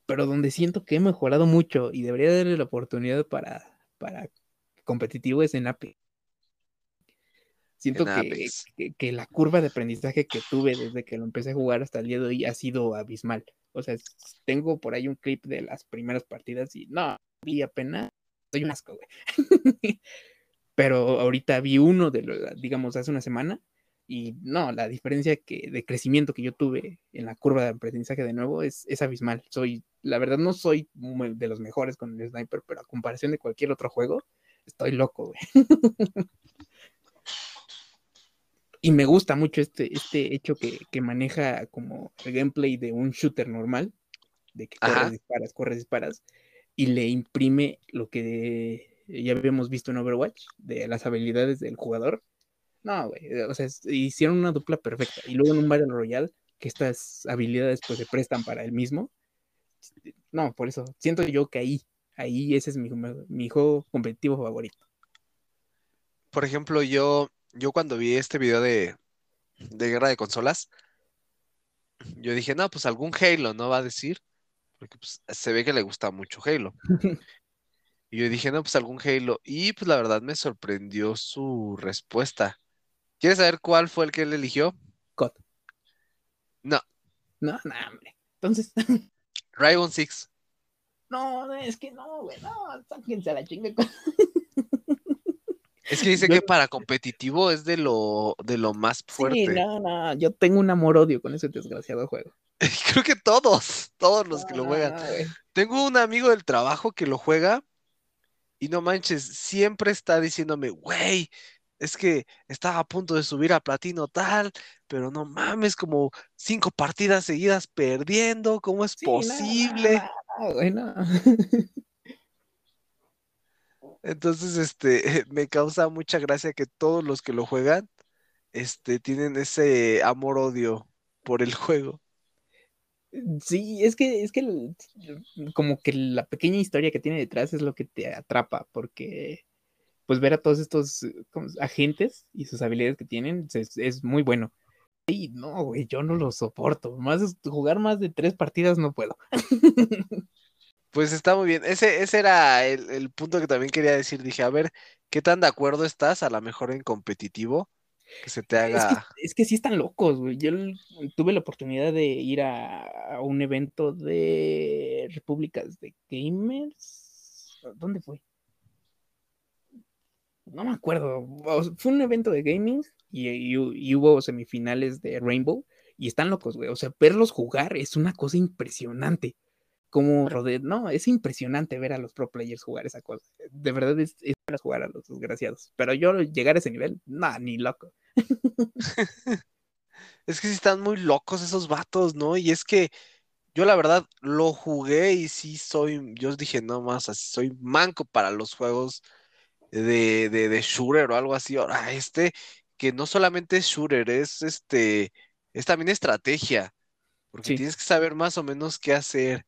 pero donde siento que he mejorado mucho y debería darle la oportunidad para, para competitivo es en Apex. Siento En que, Apex. que, que la curva de aprendizaje que tuve desde que lo empecé a jugar hasta el día de hoy ha sido abismal. O sea, tengo por ahí un clip de las primeras partidas y no, vi apenas, soy un asco, güey. Pero ahorita vi uno de, lo- digamos, hace una semana y no, la diferencia que, de crecimiento que yo tuve en la curva de aprendizaje de nuevo es, es abismal. Soy, la verdad, no soy de los mejores con el sniper, pero a comparación de cualquier otro juego, estoy loco, güey. Y me gusta mucho este, este hecho que, que maneja como el gameplay de un shooter normal, de que corres, disparas, corres, disparas, y le imprime lo que ya habíamos visto en Overwatch, de las habilidades del jugador. No, güey, o sea, hicieron una dupla perfecta. Y luego en un Battle Royale, que estas habilidades pues se prestan para el mismo. No, por eso, siento yo que ahí, ahí ese es mi, mi juego competitivo favorito. Por ejemplo, yo, yo cuando vi este video de, de Guerra de Consolas, yo dije, no, pues algún Halo, ¿no? Va a decir, porque pues, se ve que le gusta mucho Halo. Y yo dije, no, pues algún Halo. Y pues la verdad me sorprendió su respuesta. ¿Quieres saber cuál fue el que él eligió? COD. No, No, no, hombre. Entonces, Rainbow Six. no, es que no, güey, no, sáquense a la chinga. Es que dice Yo- que para competitivo es de lo, de lo más Sí, fuerte. no, no, yo tengo un amor-odio con ese desgraciado juego. Creo que todos, todos los que lo No, juegan. no. Tengo un amigo del trabajo que lo juega y no manches, siempre está diciéndome, güey, es que estaba a punto de subir a platino tal, pero no mames, como cinco partidas seguidas perdiendo, ¿cómo es Sí, no, no, posible? no, güey, no. Entonces, este, me causa mucha gracia que todos los que lo juegan, este, tienen ese amor-odio por el juego. Sí, es que, es que como que la pequeña historia que tiene detrás es lo que te atrapa, porque pues ver a todos estos eh, ¿cómo se- agentes y sus habilidades que tienen es, es muy bueno. Y no, güey, yo no lo soporto. Más jugar más de tres partidas no puedo. Pues está muy bien. Ese, ese era el, el punto que también quería decir. Dije, a ver, ¿qué tan de acuerdo estás a lo mejor en competitivo? Que se te Es que, haga. es que sí están locos, güey. Yo tuve la oportunidad de ir a, a un evento de repúblicas de gamers. ¿Dónde fue? No me acuerdo. Fue un evento de gaming y, y hubo semifinales de Rainbow y están locos, güey. O sea, verlos jugar es una cosa impresionante. Como Rodet, no, es impresionante ver a los pro players jugar esa cosa. De verdad es, es para jugar a los desgraciados. Pero yo llegar a ese nivel, nada, ni loco. Es que sí están muy locos esos vatos, ¿no? Y es que yo la verdad lo jugué y sí soy, yo dije, no más, así soy manco para los juegos de, de, de shooter o algo así. Ahora, este, que no solamente es shooter, es este, es también estrategia, porque Sí. tienes que saber más o menos qué hacer.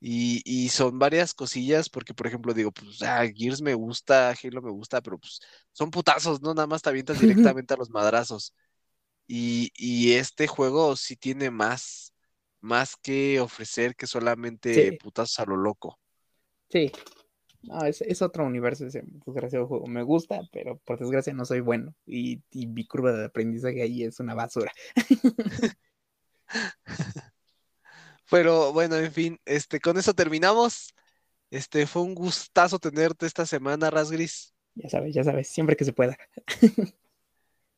Y, y son varias cosillas, porque por ejemplo digo, pues ah, Gears me gusta, Halo me gusta, pero pues son putazos, ¿no? Nada más te avientas directamente a los madrazos. Y, y este juego sí tiene más, más que ofrecer que solamente Sí. putazos a lo loco. Sí. No, es, es otro universo ese desgraciado juego. Me gusta, pero por desgracia no soy bueno. Y, y mi curva de aprendizaje ahí es una basura. Pero bueno, en fin, este, con eso terminamos. Este, fue un gustazo tenerte esta semana, Rasgris. Ya sabes, ya sabes, siempre que se pueda.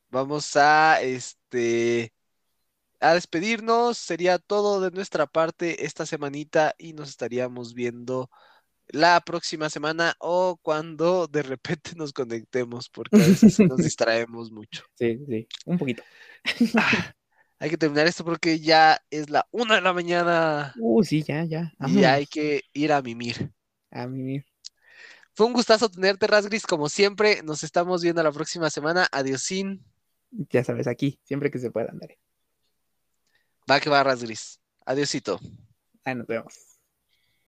Vamos a, este, a despedirnos. Sería todo de nuestra parte esta semanita y nos estaríamos viendo la próxima semana o cuando de repente nos conectemos, porque a veces nos distraemos mucho. Sí, sí, un poquito. Ah, hay que terminar esto porque ya es la una de la mañana Uh, sí, ya, ya. y hay que ir a mimir. A mí, Fue un gustazo tenerte, Rasgris, como siempre. Nos estamos viendo la próxima semana. Adiosín. ya sabes, aquí, siempre que se pueda, andaré. Va que va, Rasgris. Adiosito. Ahí nos vemos.